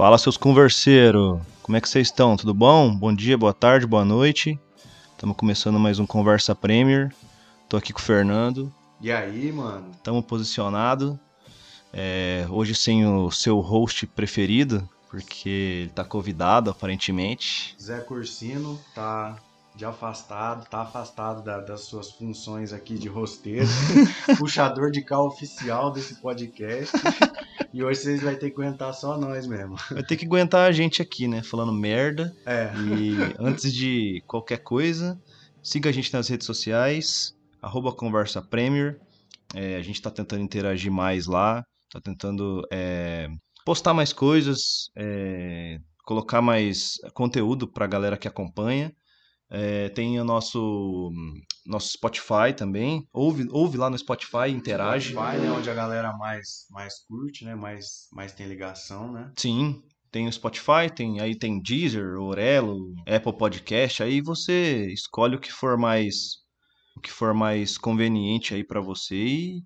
Fala, seus converseiros. Como é que vocês estão? Tudo bom? Bom dia, boa tarde, boa noite. Estamos começando mais um Conversa Premier. Tô aqui com o Fernando. E aí, mano? Estamos posicionados. É, hoje sem o seu host preferido, porque ele tá convidado, aparentemente. Zé Cursino tá de afastado, tá afastado da- das suas funções aqui de rosteiro, puxador de carro oficial desse podcast. E hoje vocês vão ter que aguentar só nós mesmo. Vai ter que aguentar a gente aqui, né? Falando merda. É. E antes de qualquer coisa, siga a gente nas redes sociais, arroba Conversa Premier. É, a gente tá tentando interagir mais lá, tá tentando é, postar mais coisas, é, colocar mais conteúdo pra galera que acompanha. É, tem o nosso, nosso Spotify também. Ouve, ouve lá no Spotify, interage. Spotify, né, onde a galera mais, mais curte, né? Mais, mais tem ligação, né? Sim, tem o Spotify, tem aí tem Deezer, Orelo, Apple Podcast, aí você escolhe o que for mais o que for mais conveniente aí pra você e,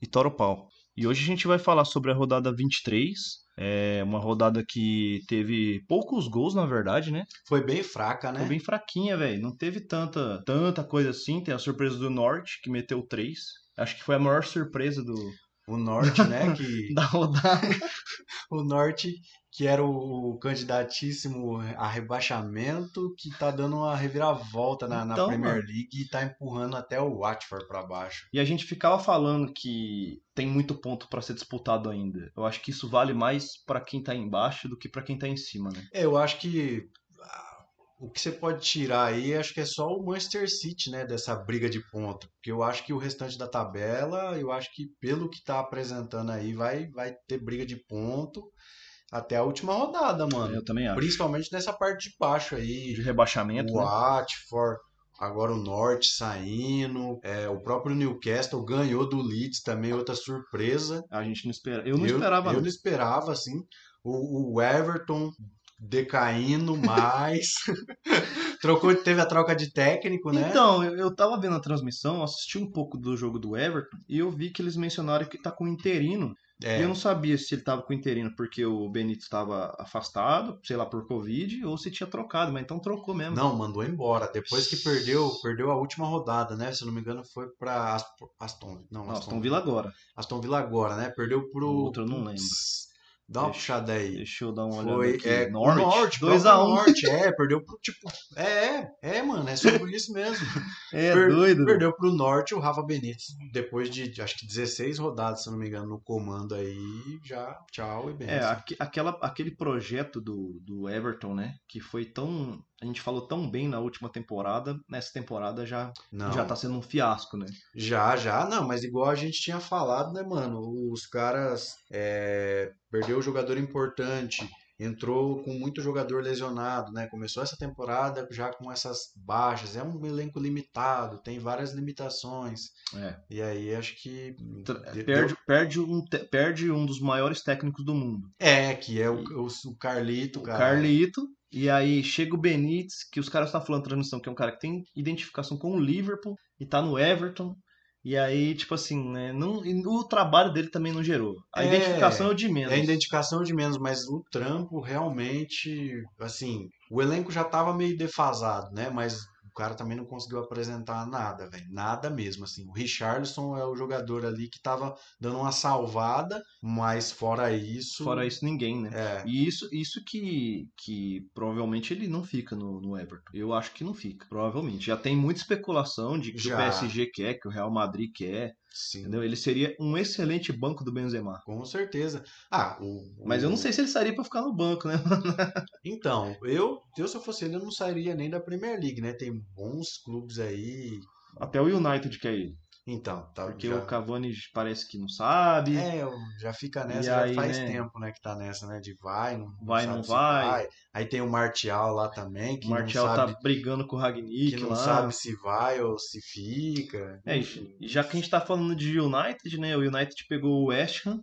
e tora o pau. E hoje a gente vai falar sobre a rodada 23, é uma rodada que teve poucos gols, na verdade, né? Foi bem fraca, né? Foi bem fraquinha, velho. Não teve tanta tanta coisa assim. Tem a surpresa do Norte, que meteu 3. Acho que foi a maior surpresa do O Norte, né? Que, da rodada. o Norte, que era o candidatíssimo a rebaixamento, que tá dando uma reviravolta na, na Então, Premier mano. League e tá empurrando até o Watford pra baixo. E a gente ficava falando que tem muito ponto pra ser disputado ainda. Eu acho que isso vale mais pra quem tá embaixo do que pra quem tá em cima, né? É, eu acho que ah, o que você pode tirar aí, acho que é só o Manchester City, né, dessa briga de ponto. Porque eu acho que o restante da tabela, eu acho que pelo que tá apresentando aí, vai, vai ter briga de ponto até a última rodada, mano. Eu também acho. Principalmente nessa parte de baixo aí. De rebaixamento, o né? Watford, agora o Norte saindo, é, o próprio Newcastle ganhou do Leeds também, outra surpresa. A gente não espera. Eu não esperava, Eu não. esperava, assim. O, o Everton decaindo mais. Trocou, teve a troca de técnico, né? Então, eu, eu tava vendo a transmissão, assisti um pouco do jogo do Everton e eu vi que eles mencionaram que tá com interino. É, E eu não sabia se ele tava com interino porque o Benítez estava afastado, sei lá, por Covid, ou se tinha trocado, mas então trocou mesmo. não, mandou embora. Depois que perdeu, perdeu a última rodada, né? Se eu não me engano, foi pra Ast- Aston, não, Aston, Aston Villa agora. Aston Villa agora, né? Perdeu pro outro eu não Putz, Dá uma Deixa- puxada aí. Deixa eu dar uma olhada Foi aqui. é, o Norte, 2x1. próprio Norte, é, perdeu pro tipo. É, é, é, mano, é sobre isso mesmo. É Per- doido. Perdeu pro Norte o Rafa Benítez. Depois de acho que 16 rodadas, se não me engano, no comando aí, já tchau e benção. É, aque- aquela, aquele projeto do, do Everton, né? Que foi tão. A gente falou tão bem na última temporada, nessa temporada já, Não, já tá sendo um fiasco, né? já, já, não, mas igual a gente tinha falado, né, mano? Os caras é, perdeu o jogador importante, entrou com muito jogador lesionado, né? Começou essa temporada já com essas baixas, é um elenco limitado, tem várias limitações. É. E aí acho que Tra- de- Perde, perde, um, perde um dos maiores técnicos do mundo. É, que é o, o, o Carlito, O cara. Carlito. E aí chega o Benítez, que os caras estão falando na transmissão, que é um cara que tem identificação com o Liverpool e tá no Everton. E aí, tipo assim, né? Não, e o trabalho dele também não gerou. A É, identificação é o de menos. É a identificação de menos, mas o trampo realmente, assim, o elenco já tava meio defasado, né? Mas cara também não conseguiu apresentar nada, velho. Nada mesmo, assim. O Richarlison é o jogador ali que tava dando uma salvada, mas fora isso. Fora isso, ninguém, né? É. E isso, isso que, que provavelmente ele não fica no, no Everton. Eu acho que não fica, provavelmente. Já tem muita especulação de que Já. o PSG quer, que o Real Madrid quer, Sim, entendeu? Ele seria um excelente banco do Benzema. com certeza. Ah, o, Mas eu não o- sei se ele sairia pra ficar no banco, né? Então, eu, eu se eu fosse ele, eu não sairia nem da Premier League, né? Tem bons clubes aí. Até o United quer ele. Então, tá, Porque já... o Cavani parece que não sabe. É, já fica nessa, já faz né? tempo, né, que tá nessa, né, de vai, não, não Vai, sabe não se vai. Aí tem o Martial lá também, que o Martial não sabe, tá brigando com o Ragnick que não lá. sabe se vai ou se fica. É, e e já que a gente tá falando de United, né? O United pegou o West Ham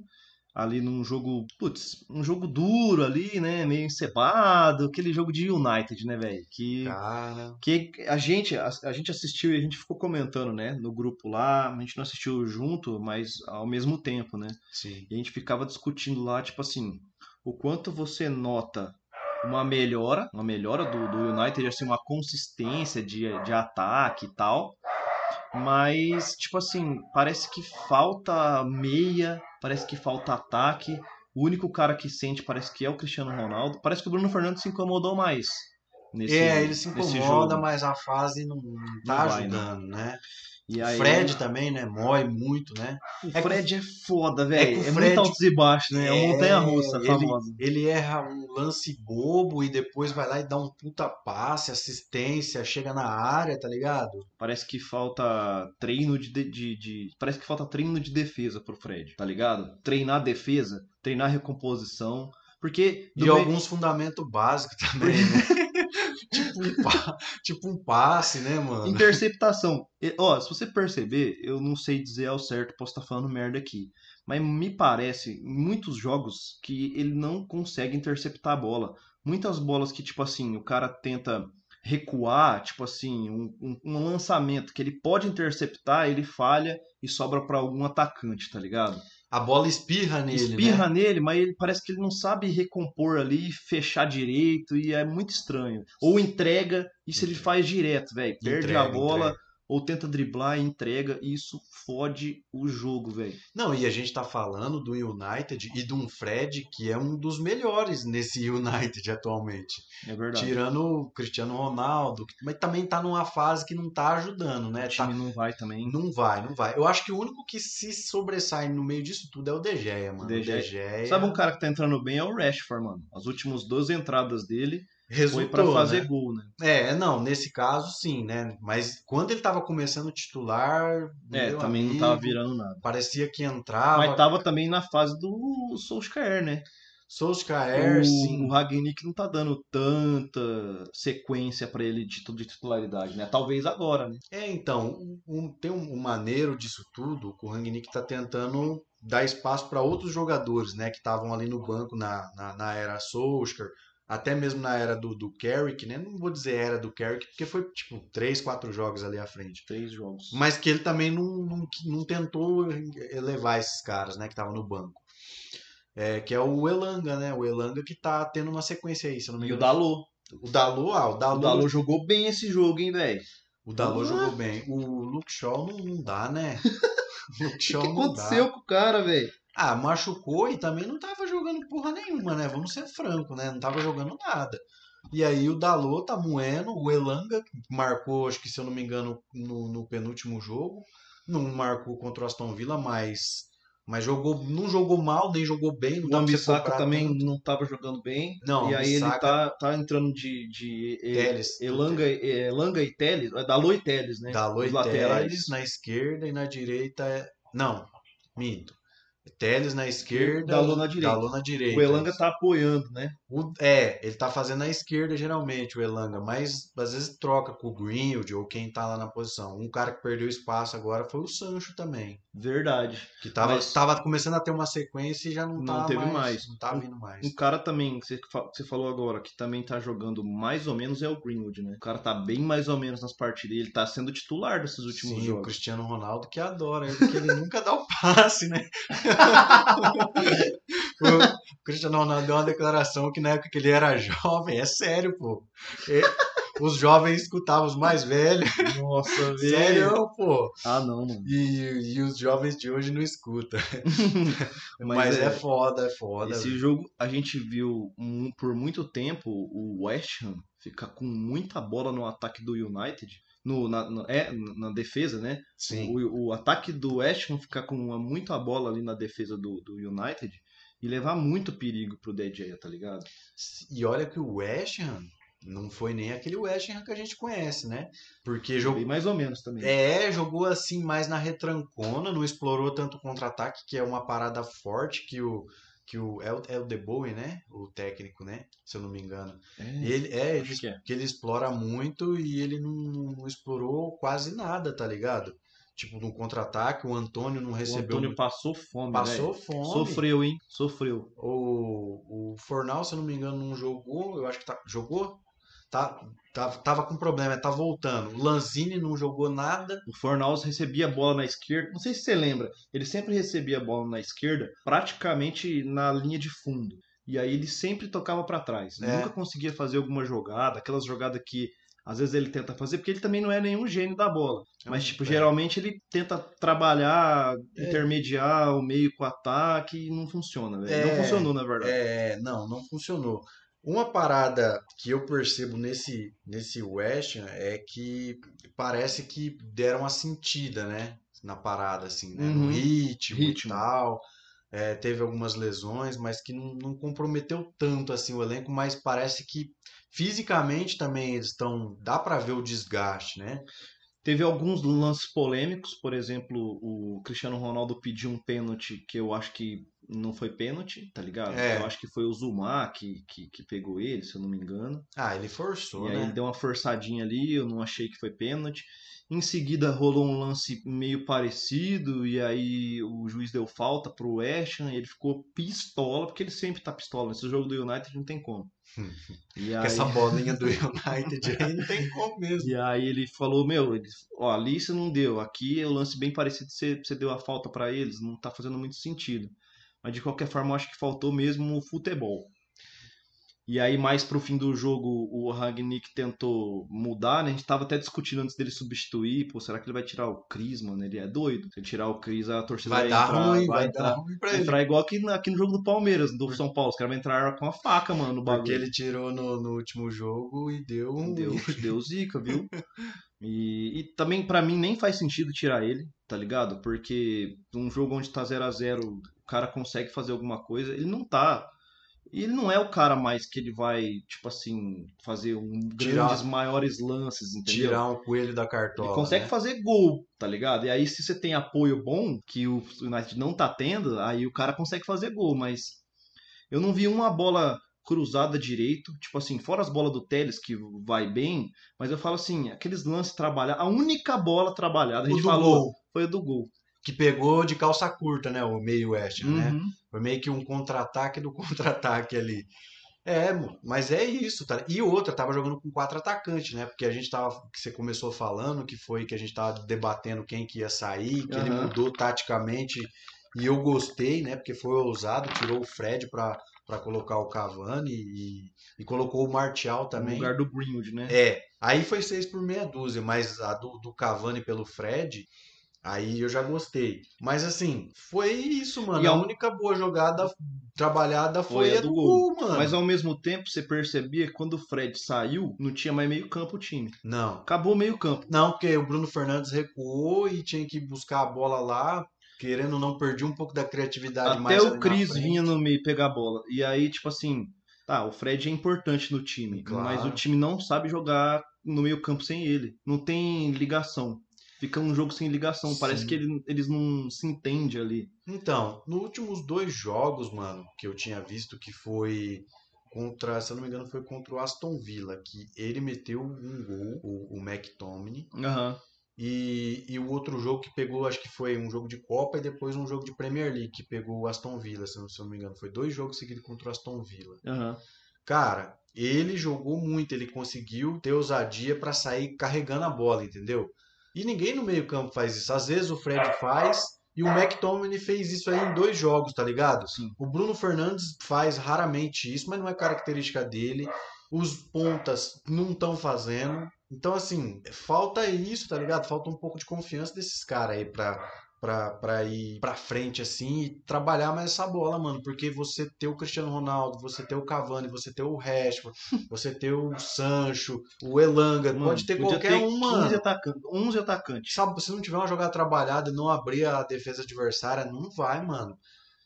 ali num jogo, putz, um jogo duro ali, né? Meio encebado, aquele jogo de United, né, velho? Que, Cara, que a gente, a, a gente assistiu e a gente ficou comentando, né? No grupo lá, a gente não assistiu junto, mas ao mesmo tempo, né? sim. E a gente ficava discutindo lá, tipo assim, o quanto você nota uma melhora, uma melhora do, do United, assim, uma consistência de, de ataque e tal. Mas, tipo assim, parece que falta meia, parece que falta ataque. O único cara que sente parece que é o Cristiano Ronaldo. Parece que o Bruno Fernandes se incomodou mais. Nesse, é, ele se incomoda, mas a fase não, não tá não vai, ajudando, né? né? E aí... Fred também, né? Mói muito, né? O é Fred é foda, velho. É, é Fred... muito altos e baixos, né? É, uma montanha-russa famosa. Ele erra um lance bobo e depois vai lá e dá um puta passe, assistência, chega na área, tá ligado? Parece que falta treino de, de, de... Parece que falta treino de defesa pro Fred, tá ligado? Treinar defesa, treinar recomposição. Porque. E meio... alguns fundamentos básicos também, né? tipo, um tipo um passe, né, mano? Interceptação. Ó, se você perceber, eu não sei dizer ao certo, posso estar falando merda aqui. Mas me parece, em muitos jogos, que ele não consegue interceptar a bola. Muitas bolas que, tipo assim, o cara tenta recuar, tipo assim, um, um lançamento que ele pode interceptar, ele falha e sobra para algum atacante, tá ligado? A bola espirra nele. Espirra né? nele, mas ele parece que ele não sabe recompor ali, fechar direito, e é muito estranho. Ou entrega, isso ele faz direto, velho. Perde entrega, a bola. Entrega ou tenta driblar e entrega, e isso fode o jogo, velho. Não, e a gente tá falando do United e de um Fred que é um dos melhores nesse United atualmente. É verdade. Tirando o Cristiano Ronaldo, mas também tá numa fase que não tá ajudando, né? O time tá... não vai também. Não vai, não vai. Eu acho que o único que se sobressai no meio disso tudo é o De Gea, mano. De Gea. De Gea... Sabe um cara que tá entrando bem é o Rashford, mano. As últimas duas entradas dele Resultou, foi para fazer né? gol, né? É, não, nesse caso sim, né? Mas quando ele tava começando titular. É, também amigo, não tava virando nada. Parecia que entrava. Mas tava também na fase do Solskjaer, né? Solskjaer, o, sim. O Ragnick não tá dando tanta sequência para ele de, de titularidade, né? Talvez agora, né? É, então, um, tem um, um maneiro disso tudo, que o Ragnick tá tentando dar espaço para outros jogadores, né? Que estavam ali no banco na, na, na era Solskjaer até mesmo na era do, do Carrick, né? Não vou dizer era do Carrick, porque foi tipo três, quatro jogos ali à frente. Três jogos. Mas que ele também não, não, não tentou elevar esses caras, né? Que estavam no banco. É, que é o Elanga, né? O Elanga que tá tendo uma sequência aí, se não me engano. E o Dalô. O Dalô, ah, o Dalô. O Dalô jogou bem esse jogo, hein, velho? O Dalô jogou bem. O Luke Shaw não, não dá, né? O Luke Shaw que, que aconteceu dá. com o cara, velho? Ah, machucou e também não tava jogando porra nenhuma, né? Vamos ser franco, né? Não tava jogando nada. E aí o Dalot tá moendo, o Elanga marcou, acho que se eu não me engano, no, no penúltimo jogo. Não marcou contra o Aston Villa, mas mas jogou, não jogou mal, nem jogou bem. o Ambissaca também tanto. não estava jogando bem. Não, e aí ele tá, tá entrando de, de Teles, Elanga, Elanga e Teles, é Dalô e Teles, né? Dalô e Teles na esquerda e na direita é... Não, minto. Teles na esquerda, Dalô na direita. Na direita. O Elanga tá apoiando, né? O, é, ele tá fazendo na esquerda geralmente, o Elanga, mas às vezes troca com o Greenwood ou quem tá lá na posição. Um cara que perdeu espaço agora foi o Sancho também. Verdade. Que tava, mas... tava começando a ter uma sequência e já não, não teve mais, mais. Não tá vindo mais. Um cara também, que você falou agora, que também tá jogando mais ou menos é o Greenwood, né? O cara tá bem mais ou menos nas partidas. Ele tá sendo titular desses últimos Sim, jogos. o Cristiano Ronaldo que adora, porque ele nunca dá o passe, né? O Cristiano Ronaldo deu uma declaração que na época que ele era jovem, é sério, pô. os jovens escutavam os mais velhos. Nossa, velho. Sério, pô. Ah, não, não. E, e os jovens de hoje não escutam. Mas, Mas é, é, foda, é foda. Esse véio. jogo a gente viu um, por muito tempo o West Ham ficar com muita bola no ataque do United no, na, na, é, na defesa, né? Sim. O, o ataque do West Ham ficar com uma, muita bola ali na defesa do, do United e levar muito perigo pro DJ, tá ligado? E olha que o West Ham não foi nem aquele West Ham que a gente conhece, né? Porque jogou mais ou menos também. É, jogou assim mais na retrancona, não explorou tanto o contra-ataque, que é uma parada forte que o que o é, o é o De Bowie, né? O técnico, né? Se eu não me engano. É, ele é, ele, que, é. que ele explora muito e ele não, não, explorou quase nada, tá ligado? Tipo, no contra-ataque, o Antônio não recebeu. O Antônio passou fome, Passou véio. fome. Sofreu, hein? Sofreu. O, o Fornal, se eu não me engano, não jogou. Eu acho que tá. Jogou? Tá, tá, tava com problema, tá voltando. O Lanzini não jogou nada. O Fornaus recebia a bola na esquerda. Não sei se você lembra, ele sempre recebia a bola na esquerda, praticamente na linha de fundo. e aí ele sempre tocava para trás. É. Nunca conseguia fazer alguma jogada, aquelas jogadas que às vezes ele tenta fazer, porque ele também não é nenhum gênio da bola. Mas, tipo, É. geralmente ele tenta trabalhar, É. intermediar o meio com o ataque e não funciona, velho. Não É. funcionou, na verdade. É, não, não funcionou. Uma parada que eu percebo nesse, nesse West Ham é que parece que deram uma sentida, né? Na parada, assim, né? No Uhum. ritmo, Ritmo. e tal. É, teve algumas lesões, mas que não, não comprometeu tanto assim o elenco, mas parece que fisicamente também eles estão. Dá pra ver o desgaste, né? Teve alguns lances polêmicos, por exemplo, o Cristiano Ronaldo pediu um pênalti que eu acho que não foi pênalti, tá ligado? É. Eu acho que foi o Zuma que, que, que pegou ele, se eu não me engano. Ah, ele forçou, E aí né? ele deu uma forçadinha ali, eu não achei que foi pênalti. Em seguida rolou um lance meio parecido, e aí o juiz deu falta pro Ham, e ele ficou pistola, porque ele sempre tá pistola. Nesse jogo do United não tem como. E aí, essa bolinha do United aí não tem como mesmo. e aí ele falou, meu, ele, ó, ali você não deu, aqui é o lance bem parecido, você, você deu a falta pra eles, não tá fazendo muito sentido. Mas de qualquer forma, eu acho que faltou mesmo o futebol. E aí, mais pro fim do jogo, o Ragnick tentou mudar, né? A gente tava até discutindo antes dele substituir. Pô, será que ele vai tirar o Cris, mano? Ele é doido. Se ele tirar o Cris, a torcida Vai vai, dar entrar, ruim, vai vai dar ruim pra vai ele. entrar igual aqui, aqui no jogo do Palmeiras, do São Paulo. Os caras vão entrar com a faca, mano, no bagulho. Porque ele tirou no, no último jogo e deu um. Deu, deu zica, viu? E, e também pra mim nem faz sentido tirar ele, tá ligado? Porque um jogo onde tá 0 a 0 o cara consegue fazer alguma coisa, ele não tá. E ele não é o cara mais que ele vai, tipo assim, fazer um Tirar- grandes, maiores lances, entendeu? Tirar um coelho da cartola. Ele consegue né? fazer gol, tá ligado? E aí, se você tem apoio bom, que o United não tá tendo, aí o cara consegue fazer gol, mas eu não vi uma bola cruzada direito, tipo assim, fora as bolas do Teles que vai bem, mas eu falo assim, aqueles lances trabalhados, a única bola trabalhada, a gente falou, gol, foi a do gol. Que pegou de calça curta, né? O meio Ham, né? Uhum. Foi meio que um contra-ataque do contra-ataque ali. É, mas é isso, tá? E outra, tava jogando com quatro atacantes, né? Porque a gente tava, que você começou falando, que foi que a gente tava debatendo quem que ia sair, que ele Aham. mudou taticamente e eu gostei, né? Porque foi ousado, tirou o Fred pra, pra colocar o Cavani e, e colocou o Martial No também. lugar do Greenwood, né? É, aí foi seis por meia dúzia, mas a do, do Cavani pelo Fred, aí eu já gostei. Mas assim, foi isso, mano. E a única boa jogada trabalhada foi, Foi a do gol, mano. Mas ao mesmo tempo, você percebia que quando o Fred saiu, não tinha mais meio campo o time. Não. Acabou o meio campo. Não, porque o Bruno Fernandes recuou e tinha que buscar a bola lá, querendo ou não, perdi um pouco da criatividade Até mais ali o Cris vinha no meio pegar a bola. E aí, tipo assim, tá, o Fred é importante no time, Claro. mas o time não sabe jogar no meio campo sem ele. Não tem ligação. Fica um jogo sem ligação. Parece Sim. que ele- eles não se entendem ali. Então, nos últimos dois jogos, mano, que eu tinha visto que foi contra, se eu não me engano, foi contra o Aston Villa, que ele meteu um gol, o, o McTominay, Aham. e, e o outro jogo que pegou, acho que foi um jogo de Copa e depois um jogo de Premier League, que pegou o Aston Villa, se não, se não me engano. Foi dois jogos seguidos contra o Aston Villa. Aham. Cara, ele jogou muito, ele conseguiu ter ousadia pra sair carregando a bola, entendeu? E ninguém no meio-campo faz isso. Às vezes o Fred faz e o McTominay fez isso aí em dois jogos, tá ligado? Sim. O Bruno Fernandes faz raramente isso, mas não é característica dele. Os pontas não estão fazendo. Então, assim, falta isso, tá ligado? Falta um pouco de confiança desses caras aí pra, pra, pra ir pra frente, assim, e trabalhar mais essa bola, mano. Porque você ter o Cristiano Ronaldo, você ter o Cavani, você ter o Rashford, você ter o Sancho, o Elanga, Mano, pode ter qualquer ter um, 15 mano. atacantes, 11 atacantes. Sabe, se não tiver uma jogada trabalhada e não abrir a defesa adversária, não vai, mano.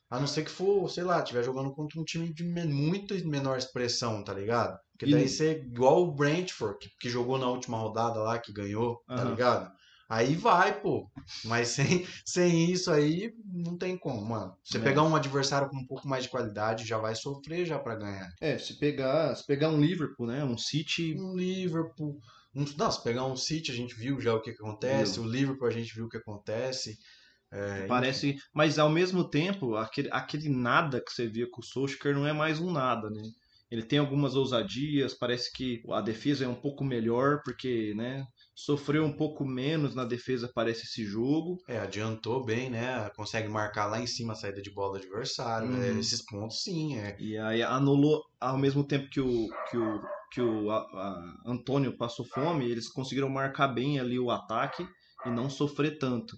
A não ser que for, sei lá, estiver jogando contra um time de muito menor expressão, tá ligado? Porque E- daí você, igual o Brentford, que, que jogou na última rodada lá, que ganhou, tá Aham. ligado? Aí vai, pô. Mas sem, sem isso aí, não tem como, mano. Você É. pegar um adversário com um pouco mais de qualidade, já vai sofrer já pra ganhar. É, se pegar, se pegar um Liverpool, né? Um City. Um Liverpool. Um, não, se pegar um City, a gente viu já o que, que acontece. O Liverpool, a gente viu o que acontece. É, Parece, mas ao mesmo tempo, aquele, aquele nada que você via com o Solskjaer não é mais um nada, né? Ele tem algumas ousadias, parece que a defesa é um pouco melhor, porque, né, sofreu um pouco menos na defesa parece esse jogo. É, adiantou bem, né? Consegue marcar lá em cima a saída de bola do adversário. Uhum. É, esses pontos sim, é. E aí anulou ao mesmo tempo que o que o, que o a, a Antônio passou fome, eles conseguiram marcar bem ali o ataque e não sofrer tanto.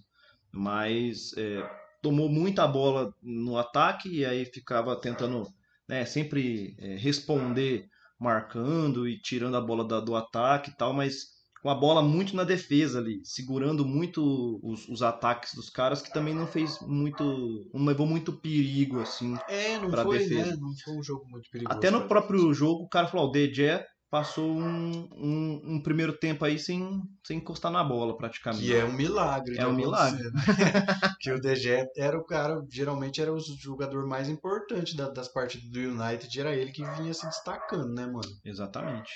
Mas é, tomou muita bola no ataque e aí ficava tentando né, sempre é, responder marcando e tirando a bola da, do ataque e tal, mas com a bola muito na defesa ali, segurando muito os, os, ataques dos caras, que também não fez muito. não levou muito perigo, assim. É, não foi, defesa. né? Não foi um jogo muito perigoso. Até no próprio jogo, o cara falou: o DJ passou um, um, um, primeiro tempo aí sem, sem encostar na bola, praticamente. Que é um milagre. É um milagre. Né? que o DG era o cara, geralmente era o jogador mais importante da, das partidas do United, era ele que vinha se destacando, né, mano? Exatamente.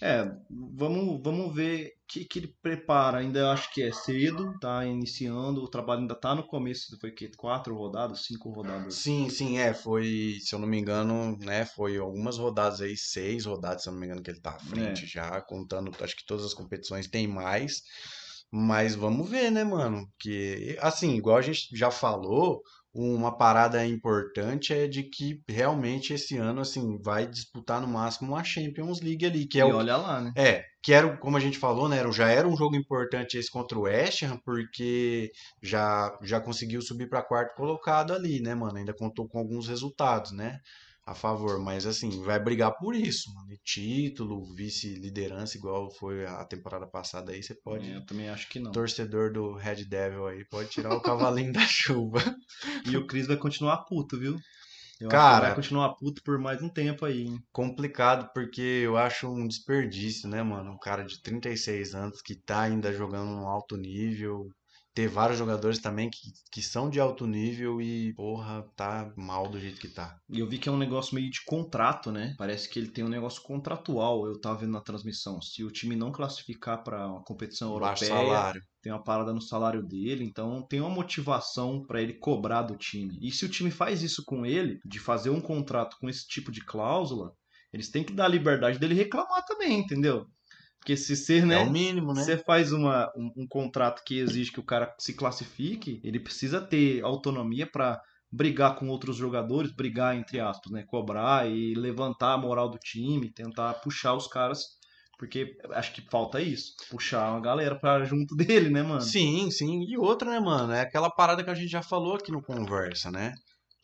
É, vamos, vamos ver o que, que ele prepara. Ainda acho que é cedo, tá iniciando, o trabalho ainda tá no começo, foi que quatro rodadas, cinco rodadas. Sim, sim, é, foi, se eu não me engano, né, foi algumas rodadas aí, seis rodadas, se eu não me engano, que ele tá à frente é. já, contando, acho que todas as competições tem mais. Mas vamos ver, né, mano? Que, assim, igual a gente já falou, uma parada importante é de que realmente esse ano assim vai disputar no máximo uma Champions League ali, que é e o olha lá, né? É, que era, como a gente falou, né, já era um jogo importante esse contra o West Ham, porque já já conseguiu subir para quarto colocado ali, né, mano? Ainda contou com alguns resultados, né? A favor, mas assim, vai brigar por isso, mano. E título, vice-liderança, igual foi a temporada passada aí, você pode. É, eu também acho que não. Torcedor do Red Devil aí, pode tirar o cavalinho da chuva. E o Cris vai continuar puto, viu? Eu Cara, vai continuar puto por mais um tempo aí, hein? Complicado, porque eu acho um desperdício, né, mano? Um cara de 36 anos que tá ainda jogando um alto nível, ter vários jogadores também que, que são de alto nível e, porra, tá mal do jeito que tá. E eu vi que é um negócio meio de contrato, né? Parece que ele tem um negócio contratual, eu tava vendo na transmissão. Se o time não classificar para uma competição europeia, salário. tem uma parada no salário dele, então tem uma motivação para ele cobrar do time. E se o time faz isso com ele, de fazer um contrato com esse tipo de cláusula, eles têm que dar a liberdade dele reclamar também, entendeu? Porque se você, né, é o mínimo, né? Você faz uma, um, um, contrato que exige que o cara se classifique, ele precisa ter autonomia para brigar com outros jogadores, brigar entre aspas, né, cobrar e levantar a moral do time, tentar puxar os caras, porque acho que falta isso, puxar uma galera para junto dele, né, mano? Sim, sim. E outra, né, mano, é aquela parada que a gente já falou aqui no conversa, né?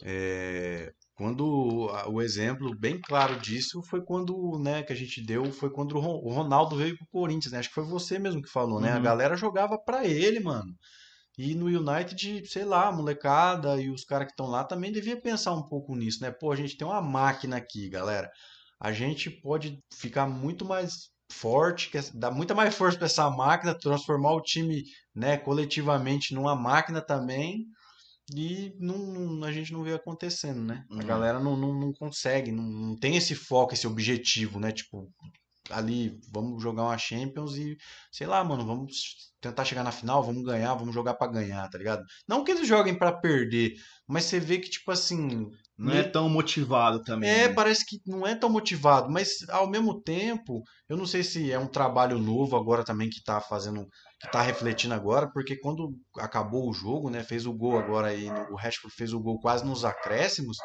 É, quando o exemplo bem claro disso foi quando, né, que a gente deu, foi quando o Ronaldo veio pro Corinthians, né? Acho que foi você mesmo que falou, né? Uhum. A galera jogava pra ele, mano. E no United, sei lá, a molecada e os caras que estão lá também devia pensar um pouco nisso, né? Pô, a gente tem uma máquina aqui, galera. A gente pode ficar muito mais forte, dar muita mais força para essa máquina, transformar o time, né, coletivamente numa máquina também e não, não, a gente não vê acontecendo, né? Uhum. A galera não, não, não consegue, não, não tem esse foco, esse objetivo, né? Tipo, ali, vamos jogar uma Champions e, sei lá, mano, vamos tentar chegar na final, vamos ganhar, vamos jogar para ganhar, tá ligado? Não que eles joguem para perder, mas você vê que, tipo assim. Não é tão motivado também. É, né? parece que não é tão motivado, mas ao mesmo tempo, eu não sei se é um trabalho novo agora também que tá fazendo que tá refletindo agora, porque quando acabou o jogo, né, fez o gol agora aí, o Rashford fez o gol quase nos acréscimos,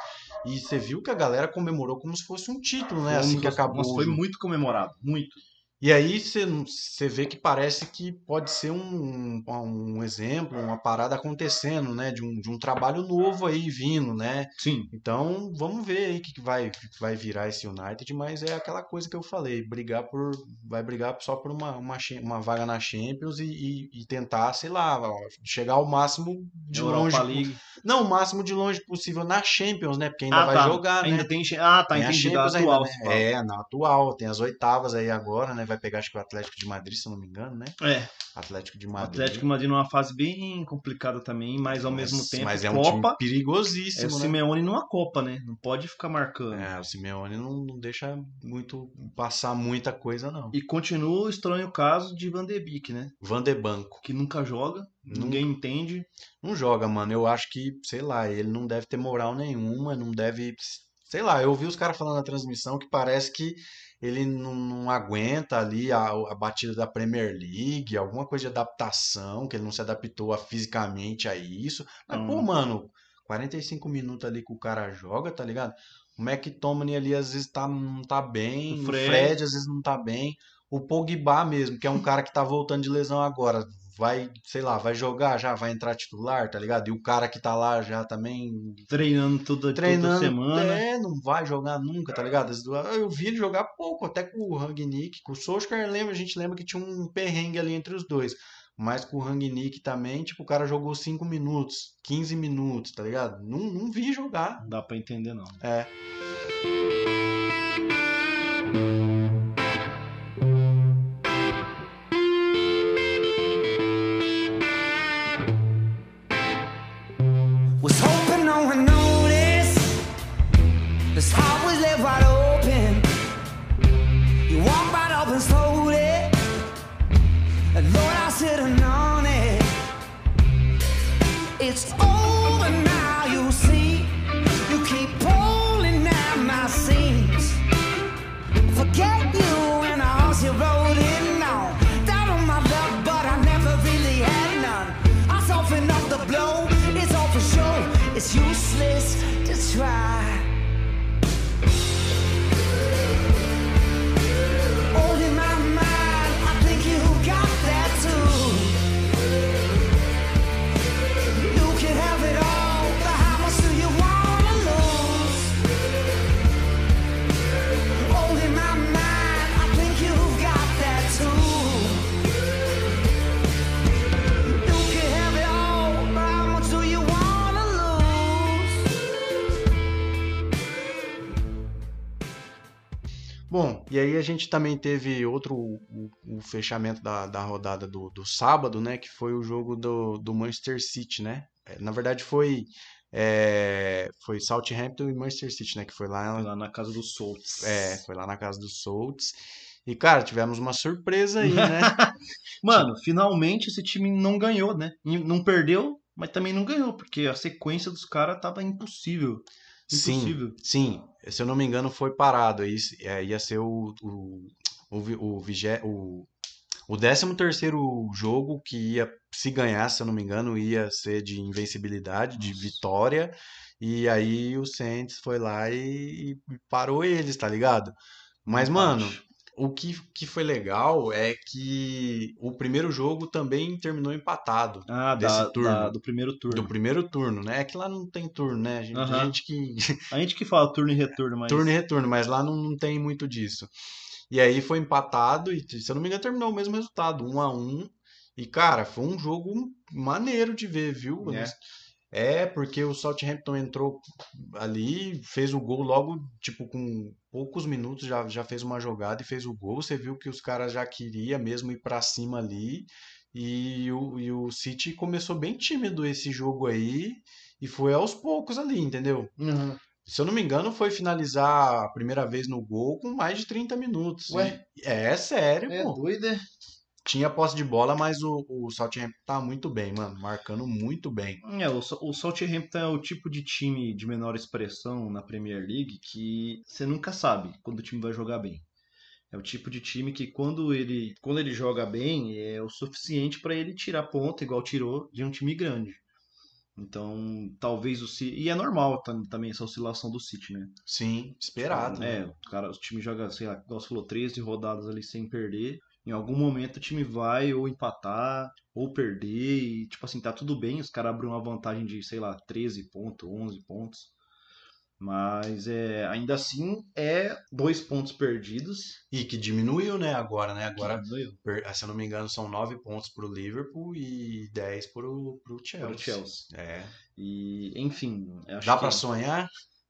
e você viu que a galera comemorou como se fosse um título, né, assim que acabou. Mas foi muito comemorado, muito. E aí você vê que parece que pode ser um, um exemplo, uma parada acontecendo, né? De um, de um trabalho novo aí vindo, né? Sim. Então, vamos ver aí o que, que, vai, que vai virar esse United, mas é aquela coisa que eu falei, brigar por. Vai brigar só por uma, uma, uma vaga na Champions e, e, e tentar, sei lá, chegar ao máximo de Europa longe. League. Não, o máximo de longe possível na Champions, né? Porque ainda ah, vai tá. jogar, ainda né? Tem, ah, tá, tem entendi. A atual. Ainda, né? É, na atual. Tem as oitavas aí agora, né? Vai pegar acho que o Atlético de Madrid, se eu não me engano, né? É. Atlético de Madrid. Atlético de Madrid numa fase bem complicada também, mas ao mas, mesmo tempo mas é um Copa, time perigosíssimo, é o né? Simeone numa Copa, né? Não pode ficar marcando. É, o Simeone não, não deixa muito passar muita coisa não. E continua o estranho caso de Van de Beek, né? Van de Banco, que nunca joga, ninguém entende. Não joga, mano. Eu acho que, sei lá, ele não deve ter moral nenhuma, não deve sei lá, eu ouvi os caras falando na transmissão que parece que ele não, não aguenta ali a, a batida da Premier League, alguma coisa de adaptação, que ele não se adaptou a, fisicamente a isso. Mas, pô, Hum. mano, 45 minutos ali que o cara joga, tá ligado? O McTominay ali às vezes tá, não tá bem, O o Fred. Fred. às vezes não tá bem. O Pogba mesmo, que é um cara que tá voltando de lesão agora, vai, sei lá, vai jogar já, vai entrar titular, tá ligado? E o cara que tá lá já também Treinando toda, treinando, toda semana. é, não vai jogar nunca, tá ligado? Eu vi ele jogar pouco, até com o Rangnick, com o Solskjaer, lembra, a gente lembra que tinha um perrengue ali entre os dois. Mas com o Rangnick também, tipo, o cara jogou 5 minutos, 15 minutos, tá ligado? Não, não vi jogar. Não dá pra entender, não. É. useless e aí a gente também teve outro o, o fechamento da, da rodada do, do sábado, né? Que foi o jogo do, do Manchester City, né? É, Na verdade foi é, foi Southampton e Manchester City, né? Que foi lá, Foi lá na casa dos Solts. é, foi lá na casa do Solts. E cara, tivemos uma surpresa aí, né? Mano, finalmente esse time não ganhou, né? Não perdeu, mas também não ganhou, porque a sequência dos caras tava impossível. Sim, Impossível. sim. Se eu não me engano, foi parado. Aí, é, ia ser o, o, o, o, vigé- o, o 13 terceiro jogo que ia, se ganhar, se eu não me engano, ia ser de invencibilidade, de vitória. E aí o Saints foi lá e, e parou eles, tá ligado? Mas, mano. O que, que foi legal é que o primeiro jogo também terminou empatado. Ah, desse da, turno. da- do primeiro turno. Do primeiro turno, né? É que lá não tem turno, né? A gente, a gente que A gente que fala turno e retorno, mas. Turno e retorno, mas lá não, não tem muito disso. E aí foi empatado e, se eu não me engano, terminou o mesmo resultado, um a um. E, cara, foi um jogo maneiro de ver, viu? É. É, porque o Southampton entrou ali, fez o gol logo, tipo, com poucos minutos, já, já fez uma jogada e fez o gol. Você viu que os caras já queriam mesmo ir pra cima ali. E o, e o City começou bem tímido esse jogo aí. E foi aos poucos ali, entendeu? Uhum. Se eu não me engano, foi finalizar a primeira vez no gol com mais de 30 minutos. Ué? E- É sério, É pô. doido, é? Tinha posse de bola, mas o, o Southampton tá muito bem, mano. Marcando muito bem. É, o, o Southampton é o tipo de time de menor expressão na Premier League que você nunca sabe quando o time vai jogar bem. É o tipo de time que quando ele, quando ele joga bem é o suficiente para ele tirar ponta, igual tirou de um time grande. Então, talvez o City. E é normal tam- também essa oscilação do City, né? Sim, esperado. É, né? o cara, o time joga, sei lá, igual você falou, 13 rodadas ali sem perder. Em algum momento o time vai ou empatar ou perder e, tipo assim, tá tudo bem, os caras abrem uma vantagem de, sei lá, 13 pontos, 11 pontos. Mas é, ainda assim é dois pontos perdidos. E que diminuiu, né, agora, né? Agora, per- se eu não me engano, são 9 pontos pro Liverpool e 10 pro, pro Chelsea. pro Chelsea. É. E, enfim, Dá pra sonhar?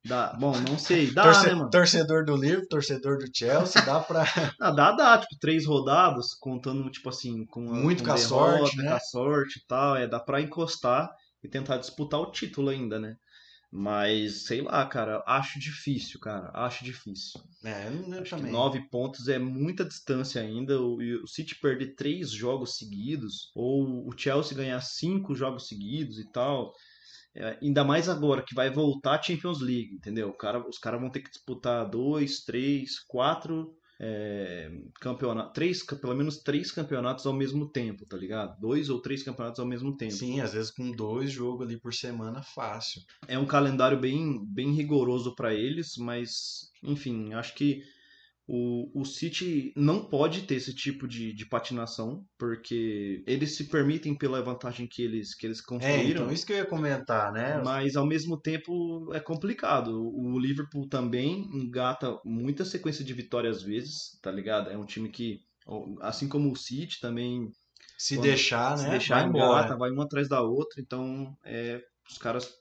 Dá. Bom, não sei, dá, Torce- né, mano? Torcedor do Liverpool, torcedor do Chelsea, dá pra. Ah, dá, dá, tipo, três rodadas, contando, tipo assim, com Muito com a derrota, sorte, né? Com a sorte e tal, é, dá pra encostar e tentar disputar o título ainda, né? Mas, sei lá, cara, acho difícil, cara, acho difícil. É, eu Acho também. nove pontos é muita distância ainda, o, o City perder três jogos seguidos, ou o Chelsea ganhar cinco jogos seguidos e tal, é, ainda mais agora que vai voltar a Champions League, entendeu? Cara, os caras vão ter que disputar dois, três, quatro é, campeonatos, três, pelo menos três campeonatos ao mesmo tempo, tá ligado? Dois ou três campeonatos ao mesmo tempo. Sim, às vezes com dois jogos ali por semana, fácil. É um calendário bem, bem rigoroso para eles, mas, enfim, acho que o, o City não pode ter esse tipo de, de patinação, porque eles se permitem pela vantagem que eles, que eles É, construíram. então isso que eu ia comentar, né? Mas ao mesmo tempo é complicado. O Liverpool também engata muita sequência de vitórias às vezes, tá ligado? É um time que, assim como o City, também Se quando deixar, se né? deixar vai embora. vai uma atrás da outra. Então é, os caras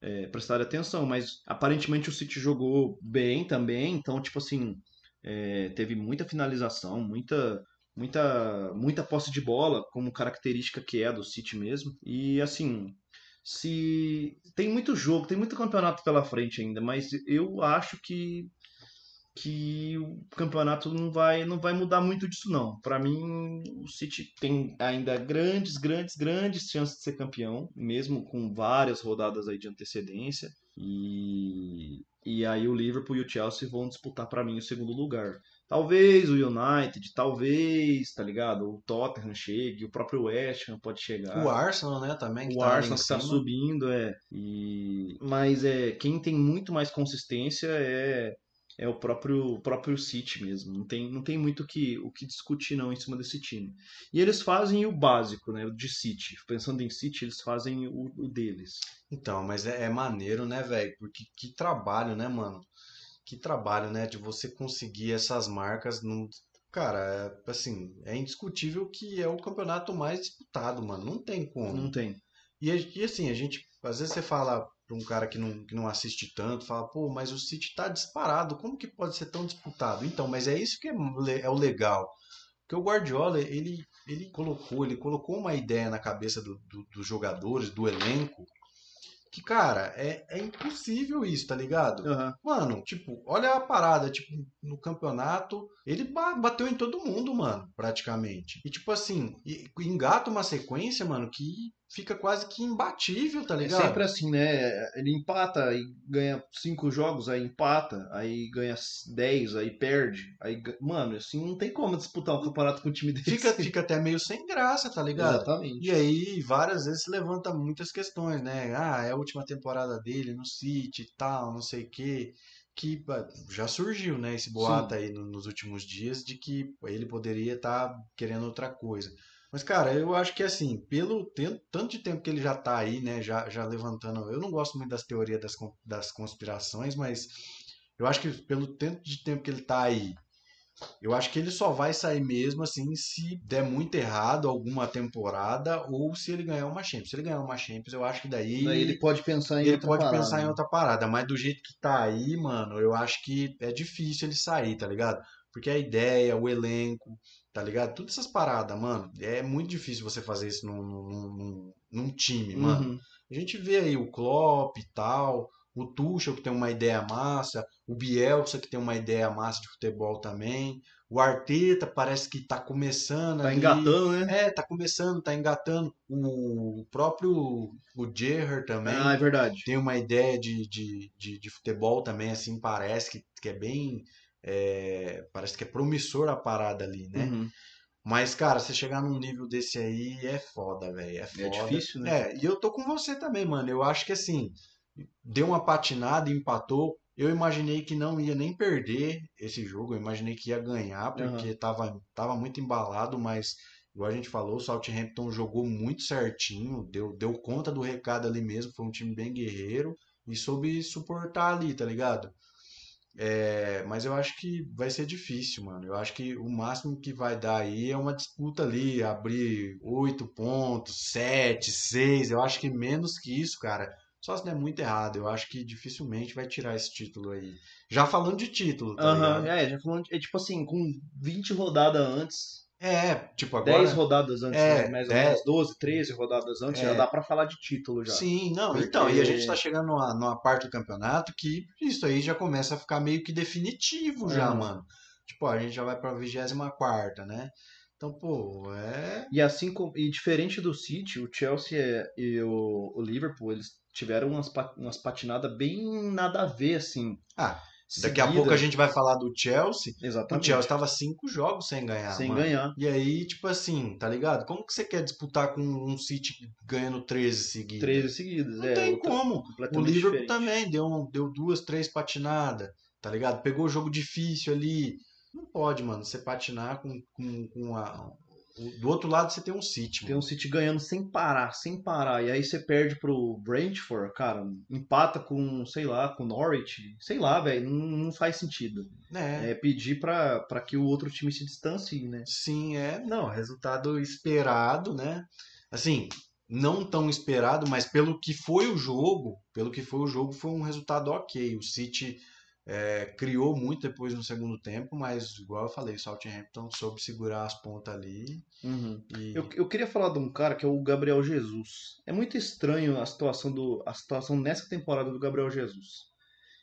é, prestarem atenção. Mas aparentemente o City jogou bem também. Então, tipo assim, é, teve muita finalização, muita. Muita, muita posse de bola, como característica que é do City mesmo. E assim, se tem muito jogo, tem muito campeonato pela frente ainda, mas eu acho que que o campeonato não vai não vai mudar muito disso não. Para mim, o City tem ainda grandes, grandes, grandes chances de ser campeão, mesmo com várias rodadas aí de antecedência. E e aí o Liverpool e o Chelsea vão disputar para mim o segundo lugar. Talvez o United, talvez, tá ligado? O Tottenham chegue, o próprio West Ham pode chegar O Arsenal, né, também, que o tá Arsenal que tá subindo, é. E... Mas é, quem tem muito mais consistência é, é o próprio, o próprio City mesmo. Não tem, não tem muito o que, o que discutir não em cima desse time. E eles fazem o básico, né? O de City. Pensando em City, eles fazem o, o deles. Então, mas é, é maneiro, né, velho? Porque que trabalho, né, mano? Que trabalho, né, de você conseguir essas marcas num... Cara, é, assim, é indiscutível que é o campeonato mais disputado, mano. Não tem como. Não tem. E, e assim, a gente, às vezes você fala pra um cara que não, que não assiste tanto, fala, pô, mas o City tá disparado, como que pode ser tão disputado? Então, mas é isso que é, é o legal. Porque o Guardiola, ele, ele colocou, ele colocou uma ideia na cabeça do- do- dos jogadores, do elenco, que, cara, é, é impossível isso, tá ligado? Aham. Mano, tipo, olha a parada, tipo, no campeonato, ele ba- bateu em todo mundo, mano, praticamente. E tipo assim, engata uma sequência, mano, que fica quase que imbatível, tá É ligado? sempre assim, né? Ele empata, aí ganha cinco jogos, aí empata, aí ganha 10, aí perde. Aí, mano, assim não tem como disputar um campeonato com um time desse. Fica, fica até meio sem graça, tá ligado? Exatamente. E aí, várias vezes se levanta muitas questões, né? Ah, é a última temporada dele no City e tal, não sei o quê. Que já surgiu, né? Esse boato aí no- nos últimos dias de que ele poderia estar querendo outra coisa. Mas, cara, eu acho que assim, pelo tempo, tanto de tempo que ele já tá aí, né? Já, já levantando. Eu não gosto muito das teorias das, das conspirações, mas eu acho que pelo tanto de tempo que ele tá aí, eu acho que ele só vai sair mesmo assim se der muito errado alguma temporada ou se ele ganhar uma Champions. Se ele ganhar uma Champions, eu acho que daí Daí ele pode pensar em ele outra pode parada, pensar em né? outra parada, mas do jeito que tá aí, mano, eu acho que é difícil ele sair, tá ligado? Porque a ideia, o elenco, tá ligado? Todas essas paradas, mano, é muito difícil você fazer isso num, num, num- time, mano. Uhum. A gente vê aí o Klopp e tal, o Tuchel que tem uma ideia massa, o Bielsa que tem uma ideia massa de futebol também, o Arteta parece que tá começando Tá ali. engatando, né? É, tá começando, tá engatando. O próprio o Gerrard também Ah, é verdade. tem uma ideia de, de, de, de futebol também, assim, parece que, que é bem. É, parece que é promissor a parada ali, né? Uhum. Mas, cara, você chegar num nível desse aí é foda, velho. É foda. difícil, né? É, e eu tô com você também, mano. Eu acho que assim, deu uma patinada, empatou. Eu imaginei que não ia nem perder esse jogo. Eu imaginei que ia ganhar, porque tava, tava muito embalado, mas, igual a gente falou, o Southampton jogou muito certinho, deu, deu conta do recado ali mesmo. Foi um time bem guerreiro e soube suportar ali, tá ligado? É, mas eu acho que vai ser difícil, mano. Eu acho que o máximo que vai dar aí é uma disputa ali, abrir 8 pontos, 7, 6. Eu acho que menos que isso, cara, só se der muito errado. Eu acho que dificilmente vai tirar esse título aí. Já falando de título, tá ligado? é, já falando, de- é tipo assim, com 20 rodadas antes, É, tipo agora. 10 rodadas antes, É, né? mais ou 10. menos 12, 13 rodadas antes, É. já dá pra falar de título já. Sim, não, Porque- então, e a gente tá chegando numa, numa parte do campeonato que isso aí já começa a ficar meio que definitivo já, Uhum. mano. Tipo, a gente já vai pra 24ª, né? Então, pô, é... E assim como, e diferente do City, o Chelsea é- e o, o Liverpool, eles tiveram umas, umas patinadas bem nada a ver, assim. Ah, Daqui a pouco a gente vai falar do Chelsea. O Exatamente. Chelsea tava cinco jogos sem ganhar. Sem mano. ganhar. E aí, tipo assim, tá ligado? Como que você quer disputar com um City ganhando 13 seguidos? 13 seguidas. Não é, tem outra- como. O Liverpool diferente. também deu, um- deu duas, três patinadas, tá ligado? Pegou o jogo difícil ali. Não pode, mano, você patinar com, com, com a. Do outro lado você tem um City, Tem mano. um City ganhando sem parar, sem parar. E aí você perde pro Brentford, cara, empata com, sei lá, com Norwich. Sei lá, velho, não, não faz sentido. É. É pedir pra, pra que o outro time se distancie, né? Sim, é. Não, resultado esperado, né? Assim, não tão esperado, mas pelo que foi o jogo, pelo que foi o jogo, foi um resultado ok. O City é, criou muito depois no segundo tempo, mas igual eu falei, o Southampton soube segurar as pontas ali e Eu, eu queria falar de um cara que é o Gabriel Jesus. É muito estranho a situação, do, a situação nessa temporada do Gabriel Jesus.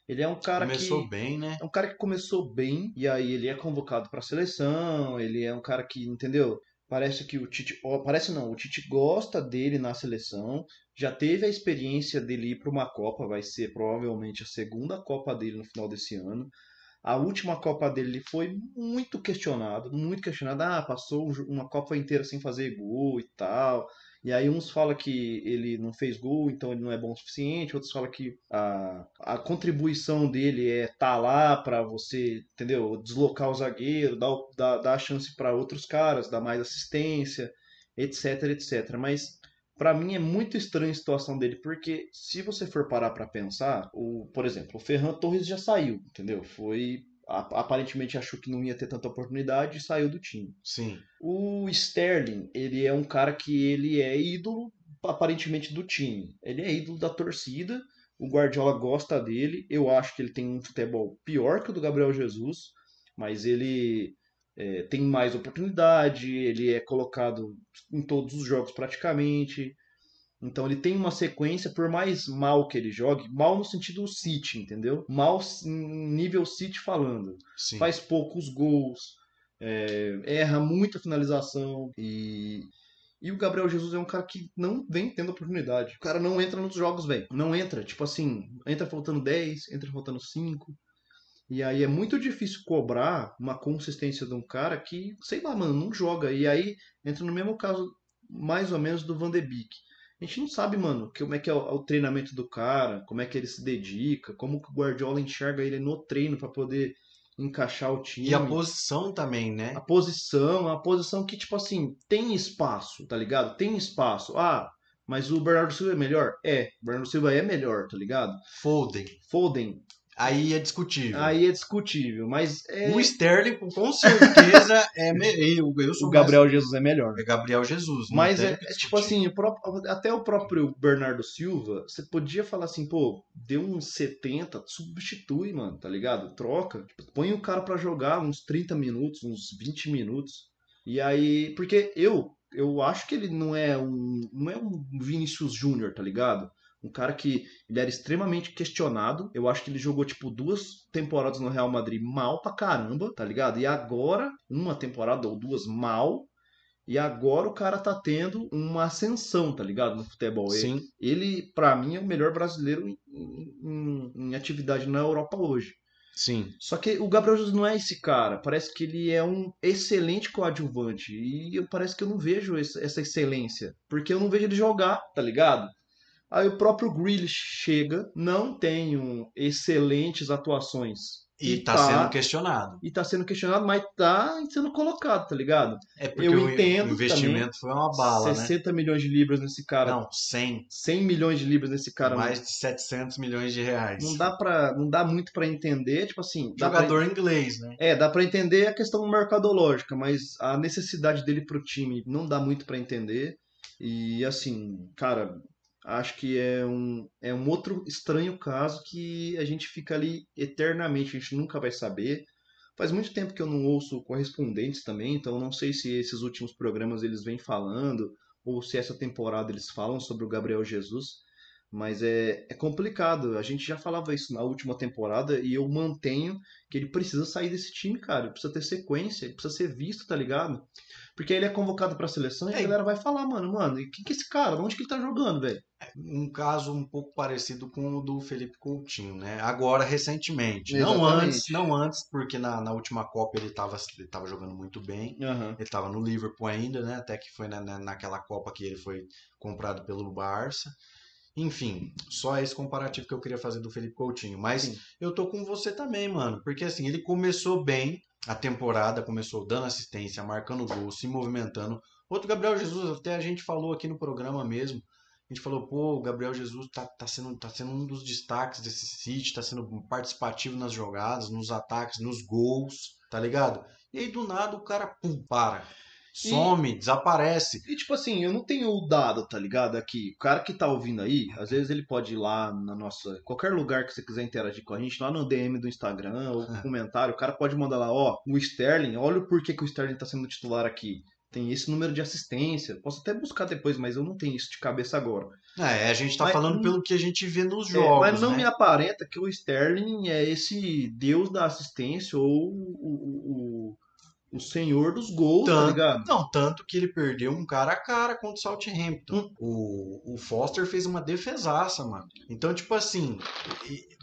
Ele é um cara começou que. bem, né? É um cara que começou bem e aí ele é convocado para a seleção, ele é um cara que, entendeu? Parece que o Tite, parece não, o Tite gosta dele na seleção, já teve a experiência dele ir para uma Copa, vai ser provavelmente a segunda Copa dele no final desse ano. A última Copa dele foi muito questionado, muito questionado. Ah, passou um uma Copa inteira sem fazer gol e tal. E aí uns falam que ele não fez gol, então ele não é bom o suficiente. Outros falam que a, a contribuição dele é estar lá para você, entendeu? Deslocar o zagueiro, dar, dar, dar chance para outros caras, dar mais assistência, etc, etc. Mas Pra mim é muito estranha a situação dele, porque se você for parar pra pensar, o, por exemplo, o Ferran Torres já saiu, entendeu? Foi aparentemente achou que não ia ter tanta oportunidade e saiu do time. Sim. O Sterling, ele é um cara que ele é ídolo aparentemente do time. Ele é ídolo da torcida. O Guardiola gosta dele. Eu acho que ele tem um futebol pior que o do Gabriel Jesus, mas ele é, tem mais oportunidade. Ele é colocado em todos os jogos praticamente. Então ele tem uma sequência, por mais mal que ele jogue, mal no sentido City, entendeu? Mal nível City falando Sim. faz poucos gols, é, erra muita finalização e e o Gabriel Jesus é um cara que não vem tendo oportunidade. O cara não entra nos jogos, velho. Não entra, tipo assim, entra faltando 10, entra faltando 5. E aí é muito difícil cobrar uma consistência de um cara que, sei lá, mano, não joga. E aí entra no mesmo caso, mais ou menos, do Van de Beek. A gente não sabe, mano, como é que é o, o treinamento do cara, como é que ele se dedica, como que o Guardiola enxerga ele no treino pra poder encaixar o time. E a posição também, né? A posição, a posição que, tipo assim, tem espaço, tá ligado? Tem espaço. Ah, mas o Bernardo Silva é melhor? É, o Bernardo Silva é melhor, tá ligado? Foden. Foden, Aí é discutível. aí é discutível, mas é... O Sterling, com certeza, é. Me... Eu, eu sou o Gabriel Jesus é melhor. mais- É Gabriel Jesus. não Mas é, é tipo assim, o próprio- até o próprio Bernardo Silva, você podia falar assim, pô, deu uns 70, substitui, mano, tá ligado? Troca. Tipo, põe o cara pra jogar uns 30 minutos, uns 20 minutos. E aí, porque eu, eu acho que ele não é um, não é um Vinícius Júnior, tá ligado? Um cara que ele era extremamente questionado. Eu acho que ele jogou, tipo, duas temporadas no Real Madrid mal pra caramba, tá ligado? E agora, uma temporada ou duas mal. E agora o cara tá tendo uma ascensão, tá ligado? No futebol. Ele, Sim. ele pra mim, é o melhor brasileiro em, em- em atividade na Europa hoje. Sim. Só que o Gabriel Jesus não é esse cara. Parece que ele é um excelente coadjuvante. E eu, parece que eu não vejo esse- essa excelência. Porque eu não vejo ele jogar, tá ligado? Aí o próprio Grealish chega, não tem um excelentes atuações. E, tá, sendo questionado. E tá sendo questionado, mas tá sendo colocado, tá ligado? É porque Eu o, entendo o investimento foi uma bala, né? 60 milhões de libras nesse cara. Não, 100. 100 milhões de libras nesse cara. mais de 700 milhões de reais. Não dá para, não dá muito pra entender, tipo assim, dá pra- Jogador inglês, né? É, dá pra entender a questão mercadológica, mas a necessidade dele pro time não dá muito pra entender. E assim, cara, acho que é um, é um outro estranho caso que a gente fica ali eternamente, a gente nunca vai saber. Faz muito tempo que eu não ouço correspondentes também, então não sei se esses últimos programas eles vêm falando ou se essa temporada eles falam sobre o Gabriel Jesus. Mas é, é complicado. A gente já falava isso na última temporada e eu mantenho que ele precisa sair desse time, cara. Ele precisa ter sequência, ele precisa ser visto, tá ligado? Porque ele é convocado pra seleção e a É. galera vai falar, mano, mano, e quem que é esse cara? Onde que ele tá jogando, velho? Um caso um pouco parecido com o do Felipe Coutinho, né? Agora, recentemente. Não Exatamente. antes, não antes, porque na, na última Copa ele tava, ele tava jogando muito bem. Aham. Ele estava no Liverpool ainda, né? Até que foi na, na- naquela Copa que ele foi comprado pelo Barça. Enfim, só esse comparativo que eu queria fazer do Felipe Coutinho. Mas Sim. eu tô com você também, mano. Porque assim, ele começou bem a temporada, começou dando assistência, marcando gol, se movimentando. Outro Gabriel Jesus, até a gente falou aqui no programa mesmo. A gente falou, pô, o Gabriel Jesus tá, tá, sendo, tá sendo um dos destaques desse City, tá sendo participativo nas jogadas, nos ataques, nos gols, tá ligado? E aí do nada o cara, pum, para. Some, desaparece. E tipo assim, eu não tenho o dado, tá ligado? Aqui, o cara que tá ouvindo aí, às vezes ele pode ir lá na nossa. Qualquer lugar que você quiser interagir com a gente, lá no DM do Instagram ou no comentário, o cara pode mandar lá, ó, o Sterling, olha o porquê que o Sterling tá sendo titular aqui. Tem esse número de assistência. Posso até buscar depois, mas eu não tenho isso de cabeça agora. É, a gente tá Mas- falando pelo que a gente vê nos É, jogos. mas não né? me aparenta que o Sterling é esse deus da assistência ou o, o, o, senhor dos gols, tá Tanto- ligado? Não, tanto que ele perdeu um cara a cara contra o Southampton. Hum. O, o Foster fez uma defesaça, mano. Então, tipo assim,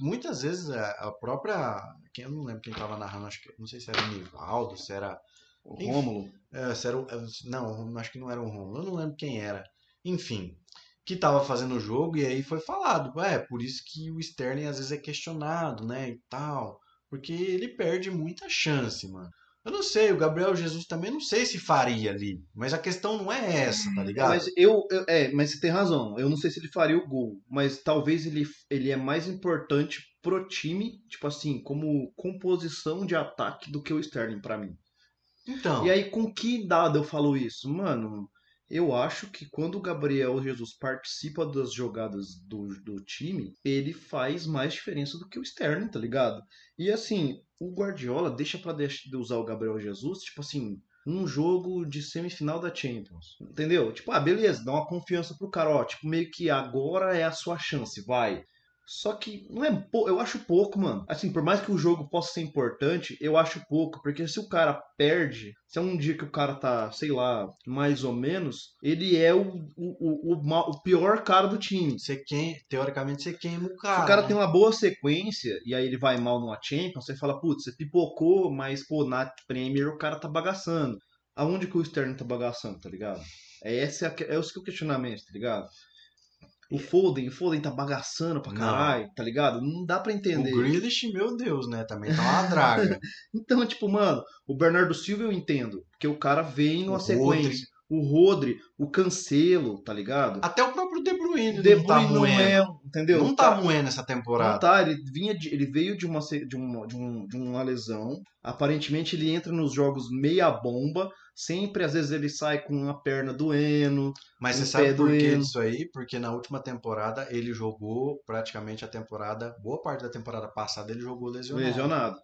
muitas vezes a, própria. Quem, eu não lembro quem tava narrando, acho que. Não sei se era o Nivaldo, se era. O Enfim. Rômulo. É, se era o- é, não, acho que não era o Romulo, eu não lembro quem era. Enfim, que tava fazendo o jogo e aí foi falado, é, por isso que o Sterling às vezes é questionado, né, e tal, porque ele perde muita chance, mano. Eu não sei, o Gabriel Jesus também não sei se faria ali, mas a questão não é essa, tá ligado? Mas eu, eu- é, mas você tem razão. Eu não sei se ele faria o gol, mas talvez ele, ele é mais importante pro time, tipo assim, como composição de ataque do que o Sterling pra mim. Então, E aí com que dado eu falo isso? Mano, eu acho que quando o Gabriel Jesus participa das jogadas do, do time, ele faz mais diferença do que o Sterling, tá ligado? E assim, o Guardiola deixa pra de usar o Gabriel Jesus, tipo assim, um jogo de semifinal da Champions. Entendeu? Tipo, ah, beleza, dá uma confiança pro cara, ó, tipo, meio que agora é a sua chance, vai. Só que não é eu acho pouco, mano. Assim, por mais que o jogo possa ser importante, eu acho pouco, porque se o cara perde, se é um dia que o cara tá, sei lá, mais ou menos, ele é o, o, o, o, pior cara do time. você queima, teoricamente você queima o Se cara. o cara né? tem uma boa sequência e aí ele vai mal numa Champions, você fala, putz, você pipocou, mas pô, na Premier o cara tá bagaçando. Aonde que o Sterling tá bagaçando, tá ligado? É esse, é, é é o questionamento, tá ligado? O Foden, o Foden tá bagaçando pra Não. caralho, tá ligado? Não dá pra entender. O Grealish, meu Deus, né, também tá uma draga. Então, tipo, mano, o Bernardo Silva eu entendo, porque o cara vem numa O sequência. O Rodri, o Cancelo, tá ligado? Até o próprio De Bruyne De não tá Bruyne não moendo. é, entendeu? Não tá moendo essa temporada. Não tá, ele vinha de- ele veio de uma, de, uma, de, um- de uma lesão. Aparentemente ele entra nos jogos meia bomba. Sempre, às vezes, ele sai com uma perna doendo. Mas você sabe por que disso aí? Porque na última temporada ele jogou praticamente a temporada, boa parte da temporada passada ele jogou lesionado. Lesionado.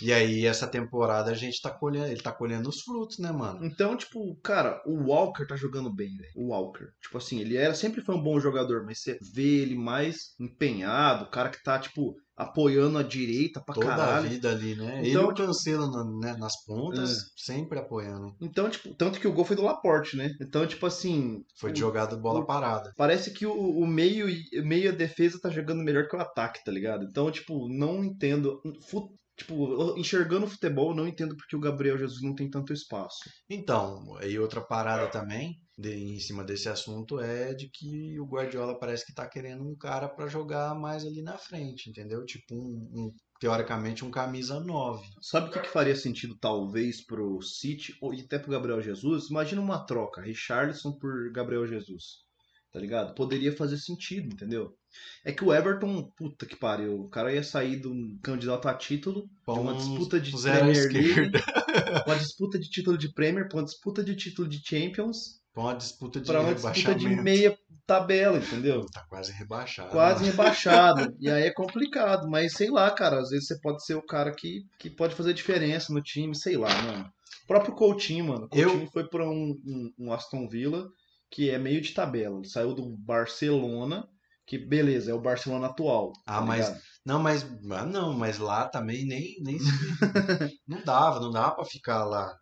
E aí essa temporada a gente tá colhendo, ele tá colhendo os frutos, né, mano? Então, tipo, cara, o Walker tá jogando bem, velho. O Walker. Tipo assim, ele era, sempre foi um bom jogador, mas você vê ele mais empenhado, o cara que tá, tipo, apoiando a direita pra Toda a caralho. vida ali, né? Então, ele tipo- Cancelo na- né, nas pontas, É. sempre apoiando. Então, tipo, tanto que o gol foi do Laporte, né? Então, tipo assim, Foi de jogada bola o- parada. Parece que o, o meio e meio a defesa tá jogando melhor que o ataque, tá ligado? Então, tipo, não entendo. Fu- tipo, enxergando o futebol, não entendo porque o Gabriel Jesus não tem tanto espaço. Então, aí outra parada também de- em cima desse assunto é de que o Guardiola parece que tá querendo um cara pra jogar mais ali na frente, entendeu? Tipo um, um- teoricamente um camisa 9. Sabe o que, que faria sentido, talvez, pro City ou e até pro Gabriel Jesus? Imagina uma troca, Richarlison por Gabriel Jesus. Tá ligado? Poderia fazer sentido, entendeu? É que o Everton, puta que pariu, o cara ia sair do candidato a título de uma disputa de Premier League, uma disputa de título de Premier, pra uma disputa de título de Champions, Pra uma disputa de pra uma disputa de meia tabela, entendeu? Tá quase rebaixado. Quase rebaixado. E aí é complicado, mas sei lá, cara, às vezes você pode ser o cara que, que pode fazer diferença no time, sei lá, mano. O próprio Coutinho, mano. O Eu- Coutinho foi pra um, um, um Aston Villa que é meio de tabela. Ele saiu do Barcelona, Que beleza, é o Barcelona atual. Ah, tá mas- ligado? Não, mas ah, não, mas lá também nem, nem se- não dava, não dava pra ficar lá.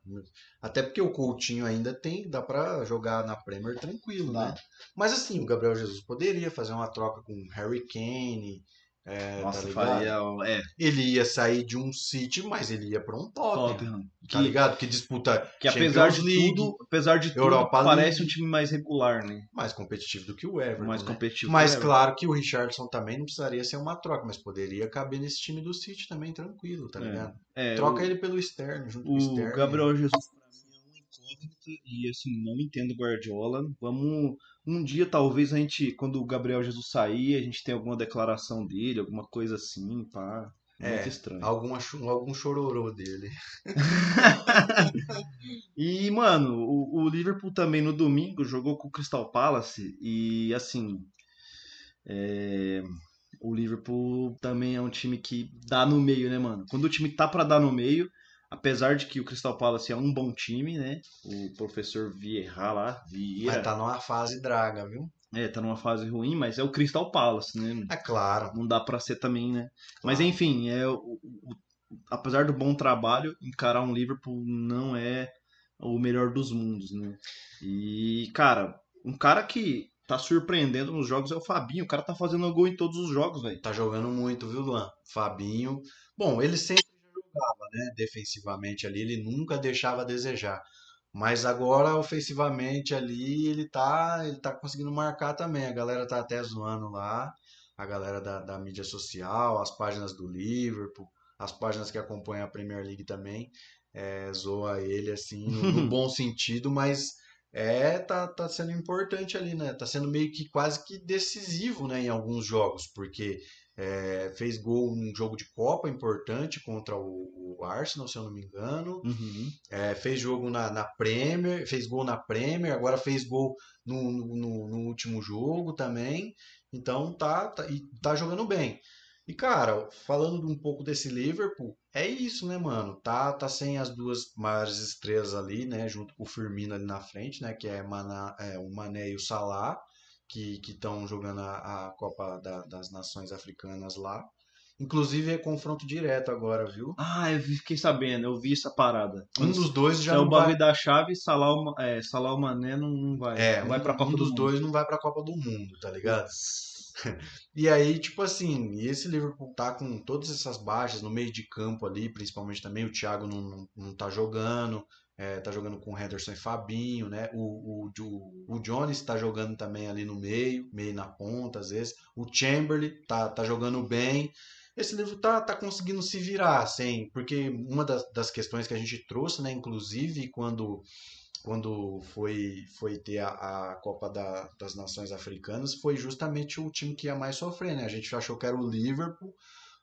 Até porque o Coutinho ainda tem, dá pra jogar na Premier tranquilo, né? Mas assim, o Gabriel Jesus poderia fazer uma troca com o Harry Kane, é, Nossa, tá faria. É, Ele ia sair de um City, mas ele ia pra um Tottenham, Tottenham. tá Que, ligado? Que disputa que apesar de League, tudo, apesar de tudo, Europa parece League. um time mais regular, né? mais competitivo do que o Everton, mais né? competitivo. Mas que o claro que o Richardson também não precisaria ser uma troca, mas poderia caber nesse time do City também tranquilo, tá É. ligado? É, Troca o- ele pelo Stern, junto com o O Stern. Gabriel Jesus pra mim é uma incógnita e assim, não entendo o Guardiola. Vamos um dia talvez a gente, quando o Gabriel Jesus sair, a gente tem alguma declaração dele, alguma coisa assim, pá. É, Muito estranho. Alguma, cho- algum chororô dele. E, mano, o, o Liverpool também no domingo jogou com o Crystal Palace e assim, é, o Liverpool também é um time que dá no meio, né, mano? Quando o time tá pra dar no meio, apesar de que o Crystal Palace é um bom time, né? O professor Vieira lá, Vieira, Mas tá numa fase draga, viu? é, tá numa fase ruim, mas é o Crystal Palace, né? É claro. Não dá pra ser também, né? Mas Claro. enfim, é o, o- apesar do bom trabalho, encarar um Liverpool não é o melhor dos mundos, né? E, cara, um cara que tá surpreendendo nos jogos é o Fabinho. O cara tá fazendo gol em todos os jogos, velho. Tá jogando muito, viu, Luan? Fabinho. Bom, ele sempre né? Defensivamente ali, ele nunca deixava a desejar. Mas agora, ofensivamente ali, ele tá, ele tá conseguindo marcar também. A galera tá até zoando lá. A galera da, da mídia social, as páginas do Liverpool, as páginas que acompanham a Premier League também. É, zoa ele assim, no, no bom sentido, mas é, tá, tá sendo importante ali, né? Tá sendo meio que quase que decisivo, né, em alguns jogos, porque é, fez gol num jogo de Copa importante contra o, o Arsenal, se eu não me engano. Uhum. É, fez jogo na, na Premier, fez gol na Premier, agora fez gol no, no, no- último jogo também. Então tá, tá, e tá jogando bem. E cara, falando um pouco desse Liverpool, é isso, né, mano? Tá, tá sem as duas maiores estrelas ali, né? Junto com o Firmino ali na frente, né? Que é, Maná, é o Mané e o Salah, que estão jogando a, a Copa da- das Nações Africanas lá. Inclusive é confronto direto agora, viu? Ah, eu fiquei sabendo, eu vi essa parada. Um dos dois já é o vai bagulho da chave, Salah, é, Salah Mané não, não vai. É, não vai um- pra Copa um do dos Mundo. dois não vai pra Copa do Mundo, tá ligado? E aí, tipo assim, e esse Liverpool tá com todas essas baixas no meio de campo ali, principalmente também o Thiago não, não, não tá jogando, é, tá jogando com o Henderson e Fabinho, né? O, o, o, Jones tá jogando também ali no meio, meio na ponta às vezes. O Chamberlain tá, tá jogando bem. Esse livro tá, tá conseguindo se virar, assim, porque uma das, das questões que a gente trouxe, né, inclusive quando quando foi, foi ter a, a Copa da- das Nações Africanas, foi justamente o time que ia mais sofrer, né? A gente achou que era o Liverpool,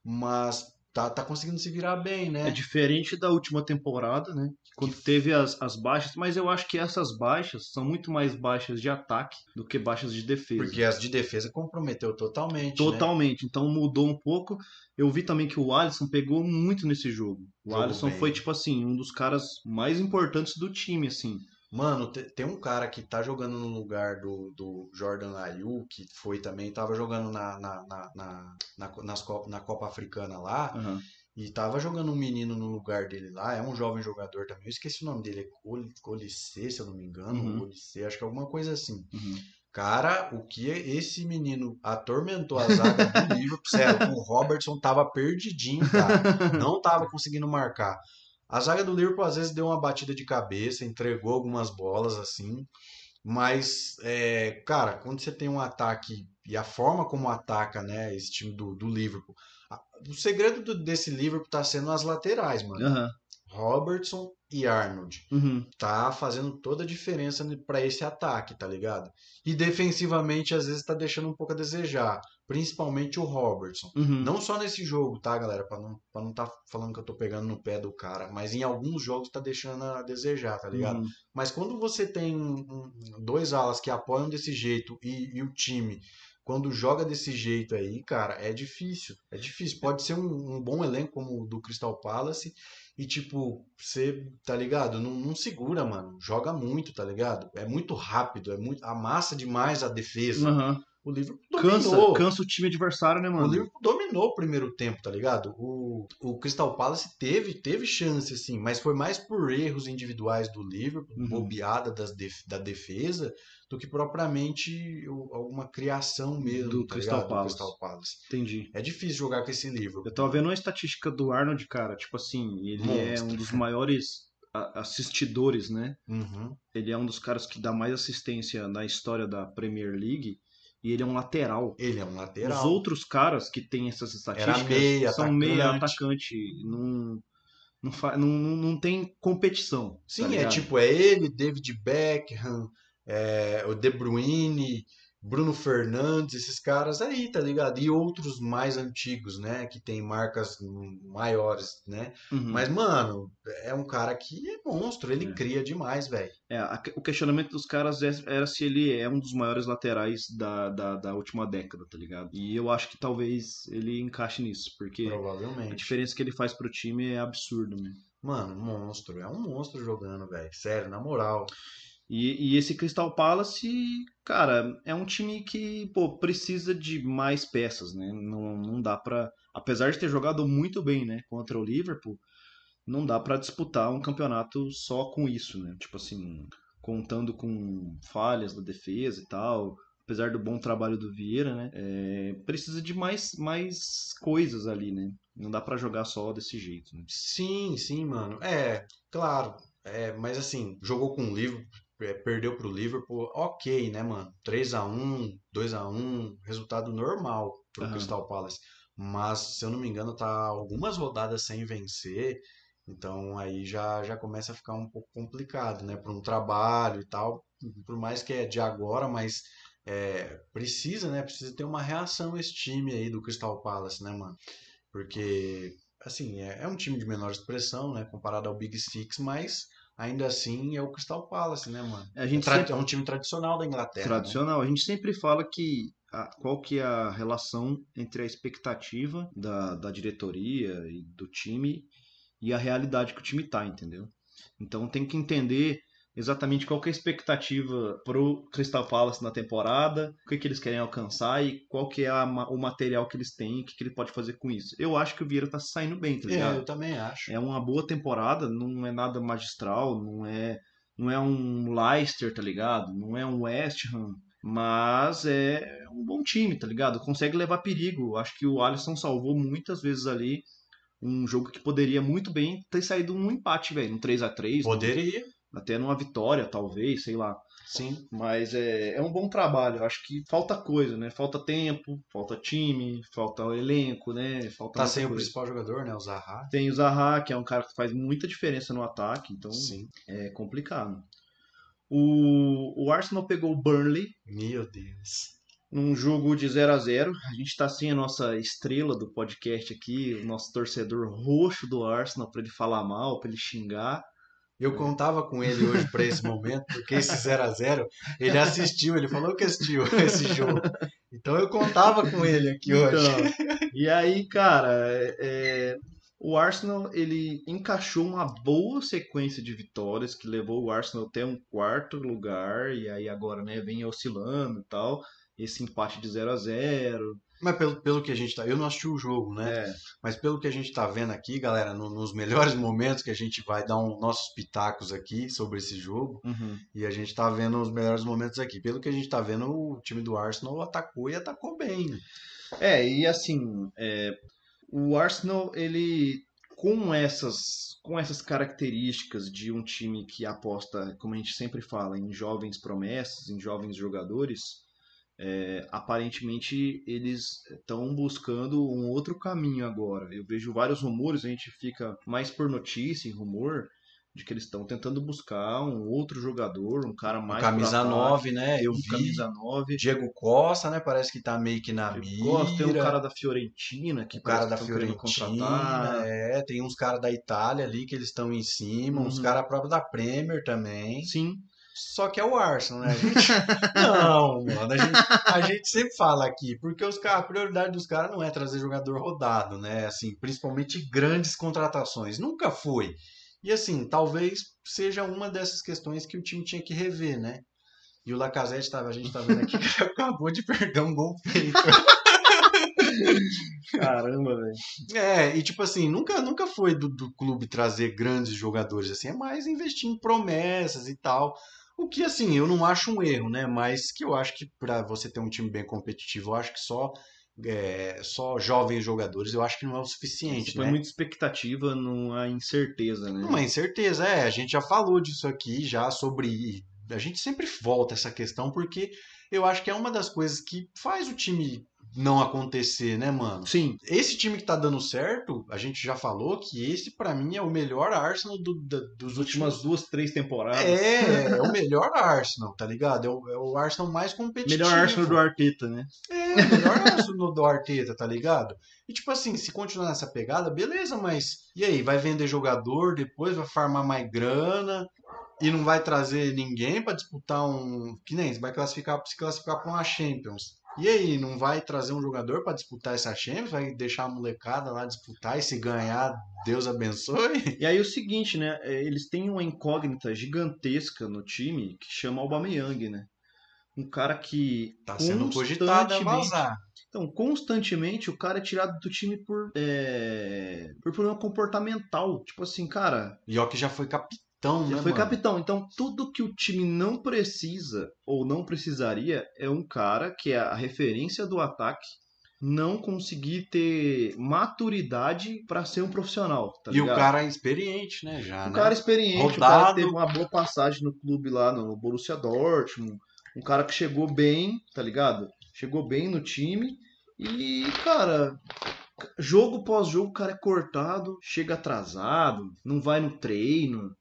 mas tá, tá conseguindo se virar bem, né? É diferente da última temporada, né? Quando teve as, as baixas, mas eu acho que essas baixas são muito mais baixas de ataque do que baixas de defesa. Porque as de defesa comprometeu totalmente, né? Totalmente, então mudou um pouco. Eu vi também que o Alisson pegou muito nesse jogo. O Alisson bem. foi, tipo assim, um dos caras mais importantes do time, assim. Mano, te- tem um cara que tá jogando no lugar do, do Jordan Ayew, que foi também, tava jogando na, na, na, na, na, nas Copa, na Copa Africana lá, Aham. e tava jogando um menino no lugar dele lá, é um jovem jogador também, eu esqueci o nome dele, é Col- Colicê, se eu não me engano, Uhum. Colicê, acho que é alguma coisa assim. Uhum. Cara, o que esse menino atormentou a zaga do Liverpool, sério, o Robertson tava perdidinho, cara. Não tava conseguindo marcar. A zaga do Liverpool às vezes deu uma batida de cabeça, entregou algumas bolas assim, mas, é, cara, quando você tem um ataque e a forma como ataca, né, esse time do, do Liverpool, o segredo do- desse Liverpool tá sendo as laterais, mano. Aham. Robertson e Arnold Uhum. tá fazendo toda a diferença para esse ataque, tá ligado? E defensivamente às vezes tá deixando um pouco a desejar, principalmente o Robertson. Uhum. Não só nesse jogo, tá, galera? Pra não, pra não tá falando que eu tô pegando no pé do cara, mas em alguns jogos tá deixando a desejar, tá ligado? Uhum. Mas quando você tem um- dois alas que apoiam desse jeito e, e o time, quando joga desse jeito aí, cara, é difícil. É difícil. Pode ser um, um bom elenco como o do Crystal Palace e, tipo, você, tá ligado? Não, não segura, mano. Joga muito, tá ligado? É muito rápido, é muito, amassa demais a defesa. Aham. O Liverpool Cansa, dominou. cansa o time adversário, né, O mano? Liverpool dominou o primeiro tempo, tá ligado? O, o Crystal Palace teve, teve chance, assim, mas foi mais por erros individuais do Liverpool, Uhum. bobeada das def- da defesa, do que propriamente o- alguma criação mesmo Do tá Crystal? Palace. do Crystal Palace. Entendi. É difícil jogar com esse Liverpool. Eu tava vendo uma estatística do Arnold, cara. Tipo assim, ele é Monstro. um dos maiores assistidores, né? Uhum. Ele é um dos caras que dá mais assistência na história da Premier League. E ele é um lateral. Ele é um lateral. Os outros caras que têm essas estatísticas meia, são atacante. meia atacante. Não, não, não, não, tem competição. Sim, tá é tipo, é ele, David Beckham, é, o De Bruyne, Bruno Fernandes, esses caras aí, tá ligado? E outros mais antigos, né? Que tem marcas maiores, né? Uhum. Mas, mano, é um cara que é monstro, ele É. cria demais, velho. É, o questionamento dos caras é- era se ele é um dos maiores laterais da, da, da última década, tá ligado? E eu acho que talvez ele encaixe nisso, porque a diferença que ele faz pro time é absurda, né? Mano, monstro. É um monstro jogando, velho. Sério, na moral. E, e esse Crystal Palace, cara, é um time que, pô, precisa de mais peças, né? Não, não dá pra. Apesar de ter jogado muito bem, né, contra o Liverpool, não dá pra disputar um campeonato só com isso, né? Tipo assim, contando com falhas da defesa e tal. Apesar do bom trabalho do Vieira, né? é, precisa de mais, mais coisas ali, né? Não dá pra jogar só desse jeito, né? Sim, sim, mano. É, claro. É, mas assim, jogou com o Liverpool, é, perdeu pro Liverpool, ok, né, mano? 3x1, 2x1, resultado normal pro Aham. Crystal Palace. Mas, se eu não me engano, tá algumas rodadas sem vencer. Então aí já, já começa a ficar um pouco complicado, né? Para um trabalho e tal. Por mais que é de agora, mas é, precisa, né? Precisa ter uma reação esse time aí do Crystal Palace, né, mano? Porque, assim, é, é um time de menor expressão, né? Comparado ao Big Six, mas ainda assim é o Crystal Palace, né, mano? A gente Tra- sempre- É um time tradicional da Inglaterra. né? tradicional. A gente sempre fala que a- qual que é a relação entre a expectativa da, da diretoria e do time e a realidade que o time tá, entendeu? Então tem que entender exatamente qual que é a expectativa pro Crystal Palace na temporada, o que, que eles querem alcançar e qual que é a o material que eles têm, o que, que ele pode fazer com isso. Eu acho que o Vieira tá saindo bem, tá É, ligado? eu também acho. É uma boa temporada, não é nada magistral, não é, não é um Leicester, tá ligado? Não é um West Ham, mas é um bom time, tá ligado? Consegue levar perigo. Acho que o Alisson salvou muitas vezes ali um jogo que poderia muito bem ter saído um empate, velho, um 3 a 3 Poderia, até numa vitória, talvez, sei lá. sim. Mas é, é um bom trabalho. Acho que falta coisa, né? Falta tempo, falta time, falta elenco, né? Falta Tá sem o coisa. principal jogador, né? O Zaha. Tem o Zaha, que é um cara que faz muita diferença no ataque, então Sim. é complicado. O, o Arsenal pegou o Burnley Meu Deus. num jogo de 0 a 0 A gente tá sem a nossa estrela do podcast aqui, o nosso torcedor roxo do Arsenal, pra ele falar mal, pra ele xingar. Eu contava com ele hoje pra esse momento, porque esse 0 a 0 ele assistiu, ele falou que assistiu esse jogo. Então eu contava com ele aqui hoje. Então, e aí, cara, é- é, o Arsenal ele encaixou uma boa sequência de vitórias que levou o Arsenal até um quarto lugar e aí agora, né, vem oscilando e tal. Esse empate de 0 a 0 Mas pelo, pelo que a gente tá. Eu não assisti o jogo, né? É, Mas pelo que a gente tá vendo aqui, galera, no- nos melhores momentos que a gente vai dar um, nossos pitacos aqui sobre esse jogo, uhum. e a gente tá vendo os melhores momentos aqui. Pelo que a gente tá vendo, o time do Arsenal atacou e atacou bem. É, e assim, é, o Arsenal, ele com essas, com essas características de um time que aposta, como a gente sempre fala, em jovens promessas, em jovens jogadores, é, aparentemente eles estão buscando um outro caminho agora. Eu vejo vários rumores, a gente fica mais por notícia e rumor de que eles estão tentando buscar um outro jogador, um cara mais camisa pro ataque, 9, né? Eu um vi. camisa 9. Diego Costa, né? Parece que tá meio que na mira. Gosto, tem um cara da Fiorentina que O cara da que Fiorentina, é, tem uns caras da Itália ali que eles estão em cima, uns Uhum. caras próprios da Premier também. Sim, Só que é o Arsenal, né? A gente... não, mano, a gente, a gente sempre fala aqui, porque os caras, a prioridade dos caras não é trazer jogador rodado, né? Assim, principalmente grandes contratações. Nunca foi. E assim, talvez seja uma dessas questões que o time tinha que rever, né? E o Lacazette tava, a gente tá vendo aqui que acabou de perder um gol feito. Caramba, velho. É, e tipo assim, nunca, nunca foi do, do clube trazer grandes jogadores, assim, é mais investir em promessas e tal. O que, assim, eu não acho um erro, né? Mas que eu acho que pra você ter um time bem competitivo, eu acho que só, é, só jovens jogadores, eu acho que não é o suficiente, Foi né? muita expectativa numa incerteza, né? Uma incerteza, é. A gente já falou disso aqui, já sobre. A gente sempre volta essa questão, porque eu acho que é uma das coisas que faz o time não acontecer, né, mano? Sim, Esse time que tá dando certo, a gente já falou que esse, pra mim, é o melhor Arsenal do- da- dos as últimas últimos. duas, três temporadas. É, é o melhor Arsenal, tá ligado? É o, é o Arsenal mais competitivo. Melhor Arsenal do Arteta, né? É, o melhor Arsenal do Arteta, tá ligado? E tipo assim, se continuar nessa pegada, beleza, mas e aí? Vai vender jogador, depois vai farmar mais grana e não vai trazer ninguém pra disputar um. Que nem vai classificar, se classificar pra uma Champions. E aí, não vai trazer um jogador pra disputar essa Champions? Vai deixar a molecada lá disputar e se ganhar, Deus abençoe? E aí o seguinte, né? é, Eles têm uma incógnita gigantesca no time que chama Aubameyang, né? Um cara que Tá sendo cogitado a vazar. Então, constantemente o cara é tirado do time por, é, por problema comportamental. Tipo assim, cara, E ó que já foi capitão, já né, foi mano? capitão. Então, tudo que o time não precisa ou não precisaria é um cara que é a referência do ataque não conseguir ter maturidade pra ser um profissional, tá E o ligado? cara é experiente, né, já, Um né? cara experiente, o cara Rodado. teve uma boa passagem no clube lá no Borussia Dortmund, um cara que chegou bem, tá ligado? Chegou bem no time e, cara, jogo pós jogo o cara é cortado, chega atrasado, não vai no treino,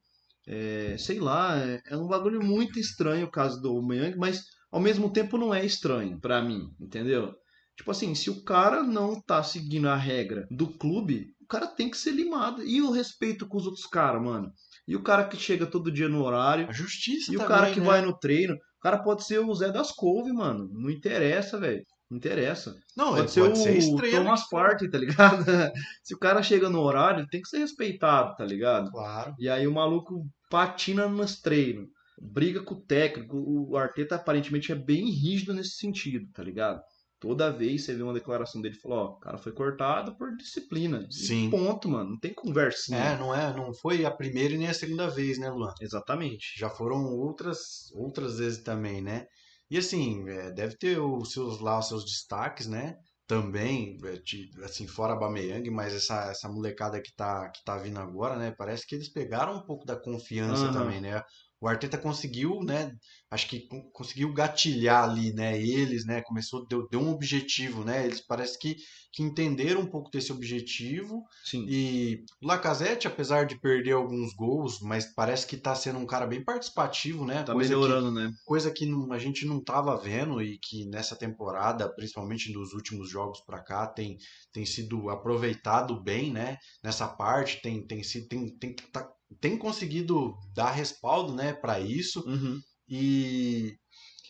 é, sei lá, é, é um bagulho muito estranho o caso do Aubameyang, mas ao mesmo tempo não é estranho pra mim, entendeu? Tipo assim, se o cara não tá seguindo a regra do clube, o cara tem que ser limado. E o respeito com os outros caras, mano? E o cara que chega todo dia no horário, A justiça e o também, cara que né? vai no treino, o cara pode ser o Zé das Couve, mano. Não interessa, velho. Não interessa. Não, Pode ser pode o ser estrela. Thomas Partey, tá ligado? Se o cara chega no horário, ele tem que ser respeitado, tá ligado? Claro. E aí o maluco patina nos treinos, briga com o técnico. O Arteta aparentemente é bem rígido nesse sentido, tá ligado? Toda vez você vê uma declaração dele falou, ó, o cara foi cortado por disciplina. E Sim. Ponto, mano. Não tem conversinha. É, não é, não foi a primeira e nem a segunda vez, né, Luan? Exatamente. Já foram outras outras vezes também, né? E assim, é, deve ter os seus lá os seus destaques, né? Também, é, assim, fora a Bameyang, mas essa, essa molecada que tá, que tá vindo agora, né? Parece que eles pegaram um pouco da confiança Aham. também, né? O Arteta conseguiu, né? Acho que con- conseguiu gatilhar ali, né? Eles, né? Começou, deu, deu um objetivo, né? Eles parece que, que entenderam um pouco desse objetivo Sim. e o Lacazette, apesar de perder alguns gols, mas parece que tá sendo um cara bem participativo, né? Tá coisa, que, melhorando, né? coisa que não- a gente não tava vendo e que nessa temporada, principalmente nos últimos jogos pra cá, tem, tem sido aproveitado bem, né? Nessa parte, tem, tem, sido, tem, tem, tá- tem conseguido dar respaldo, né, para isso. Uhum. E,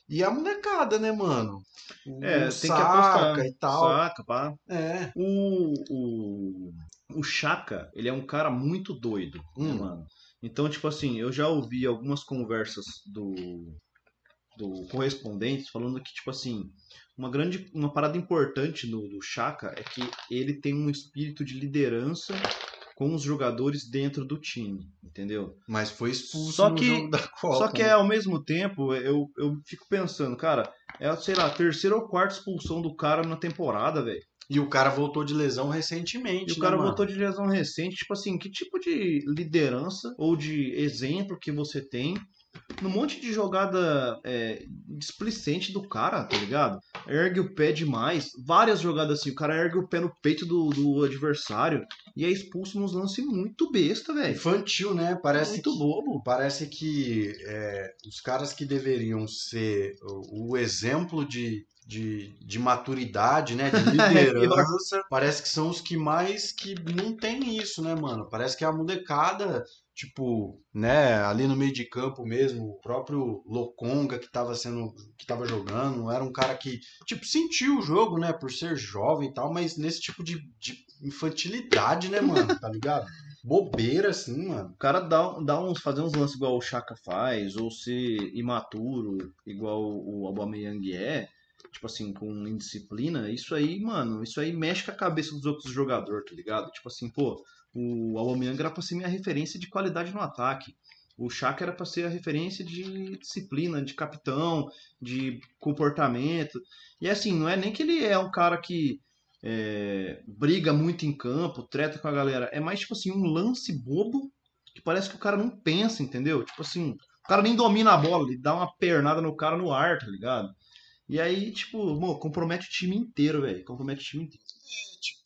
e a molecada, né, mano? O É, tem que Saka apostar. e tal. Saca, pá. É. O, o, o Chaka, ele é um cara muito doido, né, Hum. mano? Então, tipo assim, eu já ouvi algumas conversas do, do correspondente falando que, tipo assim, uma grande, uma parada importante no, do Chaka é que ele tem um espírito de liderança com os jogadores dentro do time, entendeu? Mas foi expulso Só no que- jogo da Copa. Só que né? é, ao mesmo tempo, eu, eu fico pensando, cara, é, sei lá, a terceira ou quarta expulsão do cara na temporada, velho. E o cara voltou de lesão recentemente. E o né, cara voltou de lesão recente, tipo assim, que tipo de liderança ou de exemplo que você tem no monte de jogada é, displicente do cara, tá ligado? Ergue o pé demais, várias jogadas assim, o cara ergue o pé no peito do, do adversário e é expulso nos lances muito besta, velho. Infantil, né? Parece Muito que, bobo. parece que é, os caras que deveriam ser o, o exemplo de, de, de maturidade, né? De liderança, parece que são os que mais que não tem isso, né, mano? Parece que a molecada, tipo, né, ali no meio de campo mesmo, o próprio Lokonga que tava sendo, que tava jogando, era um cara que, tipo, sentiu o jogo, né, por ser jovem e tal, mas nesse tipo de, de infantilidade, né, mano? Tá ligado? bobeira assim, mano. O cara dá, dá uns, fazer uns lances igual o Chaka faz, ou ser imaturo, igual o Aubameyang é, tipo assim, com indisciplina, isso aí, mano, isso aí mexe com a cabeça dos outros jogadores, tá ligado? Tipo assim, pô, o Aubameyang era pra ser minha referência de qualidade no ataque. O Chaka era pra ser a referência de disciplina, de capitão, de comportamento. E assim, não é nem que ele é um cara que é, briga muito em campo, treta com a galera. É mais tipo assim, um lance bobo que parece que o cara não pensa, entendeu? Tipo assim, o cara nem domina a bola, ele dá uma pernada no cara no ar, tá ligado? E aí, tipo, mano, compromete o time inteiro, velho. Compromete o time inteiro. É, tipo,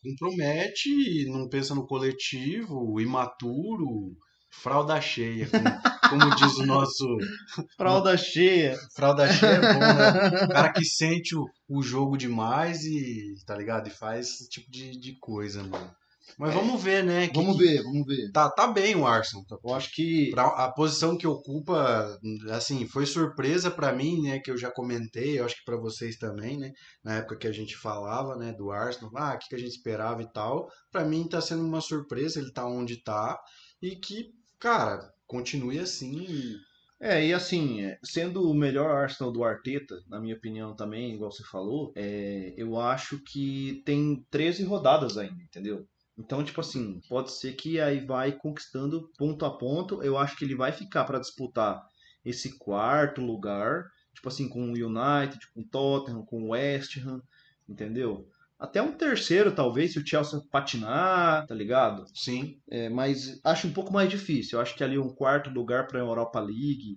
compromete, não pensa no coletivo, imaturo, fralda cheia, como, como diz o nosso. Fralda cheia. Fralda cheia é bom, né? O cara que sente o, o jogo demais e, tá ligado? E faz esse tipo de, de coisa, mano. Mas vamos ver, né? que- Vamos ver, vamos ver. Tá, tá bem o Arsenal. Tá, Eu acho que. Pra- a posição que ocupa, assim, foi surpresa pra mim, né, que eu já comentei, eu acho que pra vocês também, né, na época que a gente falava, né, do Arsenal, ah, o que, que a gente esperava e tal. Pra mim tá sendo uma surpresa ele tá onde tá e que, cara, continue assim. e- É, e assim, é, sendo o melhor Arsenal do Arteta, na minha opinião também, igual você falou, é, eu acho que tem 13 rodadas ainda, entendeu? Então, tipo assim, pode ser que aí vai conquistando ponto a ponto. Eu acho que ele vai ficar para disputar esse quarto lugar, tipo assim, com o United, com o Tottenham, com o West Ham, entendeu? Até um terceiro, talvez, se o Chelsea patinar, tá ligado? Sim, É, mas acho um pouco mais difícil. Eu acho que ali um quarto lugar para a Europa League,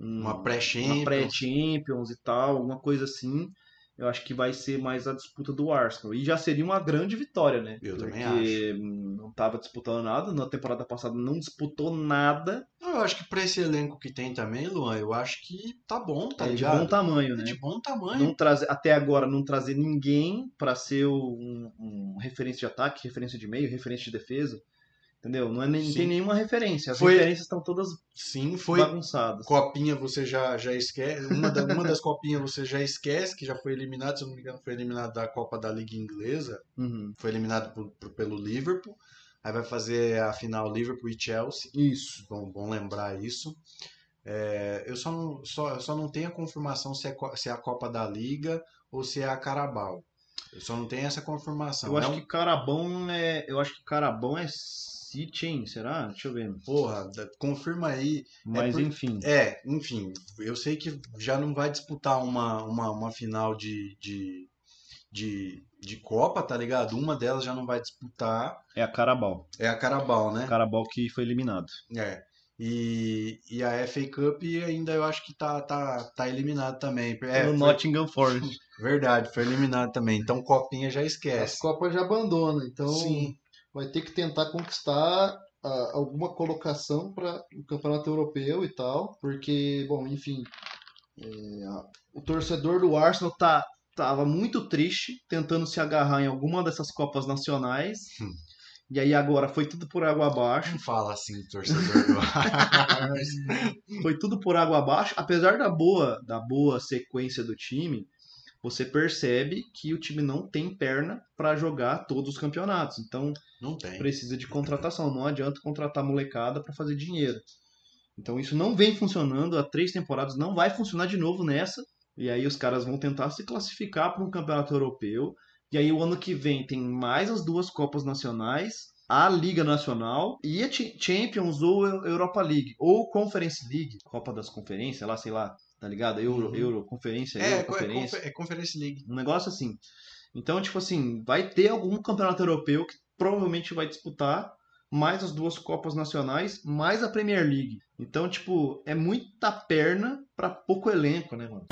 um- uma pré-champions. pré-Champions e tal, alguma coisa assim. Eu acho que vai ser mais a disputa do Arsenal. E já seria uma grande vitória, né? Eu também Porque hum, não estava disputando nada. Na temporada passada não disputou nada. Eu acho que pra esse elenco que tem também, Luan, eu acho que tá bom, tá é de ligado? bom tamanho, É né? de bom tamanho. Não trazer, até agora não trazer ninguém para ser um, um referência de ataque, referência de meio, referência de defesa. Entendeu? Não, é, não tem nenhuma referência. As Foi- referências estão todas Sim, foi bagunçadas. copinha você já, já esquece. Uma, da- uma das copinhas você já esquece, que já foi eliminado, se eu não me engano, foi eliminado da Copa da Liga Inglesa. Uhum. Foi eliminado por- por- pelo Liverpool. Aí vai fazer a final Liverpool e Chelsea. Isso. Bom, bom lembrar isso. É, eu só não, só, só não tenho a confirmação se é, se é a Copa da Liga ou se é a Carabao. Eu só não tenho essa confirmação. Eu É acho que Carabão é. Eu acho que Carabão é City, hein? Será? Deixa eu ver. Porra, da- confirma aí. Mas por- enfim. É, enfim, eu sei que já não vai disputar uma, uma, uma final de, de, de, de Copa, tá ligado? Uma delas já não vai disputar. É a Carabao. É a Carabao, né? Carabao que foi eliminado. É. E, e a FA Cup ainda eu acho que tá, tá, tá eliminado também. É, no foi- Nottingham Forest. verdade, foi eliminado também. Então Copinha já esquece. Copas já abandona, então Sim. Vai ter que tentar conquistar ah, alguma colocação para o Campeonato Europeu e tal, porque, bom, enfim, é, O torcedor do Arsenal tá, tava muito triste tentando se agarrar em alguma dessas Copas Nacionais. Hum. E aí agora foi tudo por água abaixo. Não fala assim, torcedor do Foi tudo por água abaixo. Apesar da boa, da boa sequência do time, você percebe que o time não tem perna para jogar todos os campeonatos. Então precisa de contratação. Não adianta contratar molecada para fazer dinheiro. Então isso não vem funcionando há três temporadas, não vai funcionar de novo nessa. E aí os caras vão tentar se classificar para um campeonato europeu. E aí o ano que vem tem mais as duas Copas Nacionais, a Liga Nacional e a Ch- Champions ou Eu- Europa League. Ou Conference League, Copa das Conferências, lá, sei lá, tá ligado? Euro, Uhum. Euro Conferência, É, Euro é, Conferência. confer- é Conference League. Um negócio assim. Então, tipo assim, vai ter algum campeonato europeu que provavelmente vai disputar mais as duas Copas Nacionais, mais a Premier League. Então, tipo, é muita perna pra pouco elenco, né, mano?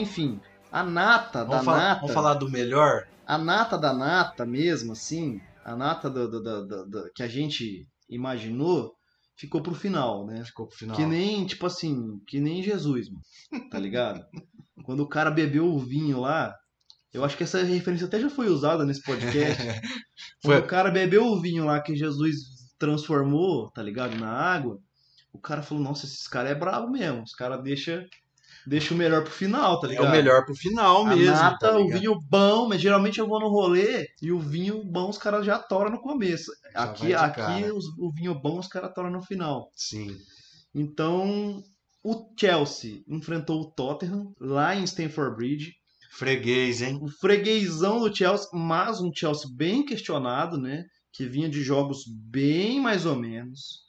Enfim, a nata da Vamos, falar, nata. vamos falar do melhor? a nata da nata mesmo, assim, a nata do, do- do- do- que a gente imaginou, ficou pro final, né? Ficou pro final. Que nem, tipo assim, que nem Jesus, mano, tá ligado? Quando o cara bebeu o vinho lá, eu acho que essa referência até já foi usada nesse podcast. Foi. Quando o cara bebeu o vinho lá que Jesus transformou, tá ligado, na água, o cara falou, nossa, esses caras é brabo mesmo, os caras deixam deixa o melhor pro final, tá É ligado? o melhor pro final A mesmo. nata, tá o vinho bom, mas geralmente eu vou no rolê e o vinho bom os caras já toram no começo. Já aqui aqui os- o vinho bom os caras toram no final. Sim. Então, o Chelsea enfrentou o Tottenham lá em Stamford Bridge. Freguês, hein? O freguesão do Chelsea, mas um Chelsea bem questionado, né? Que vinha de jogos bem mais ou menos,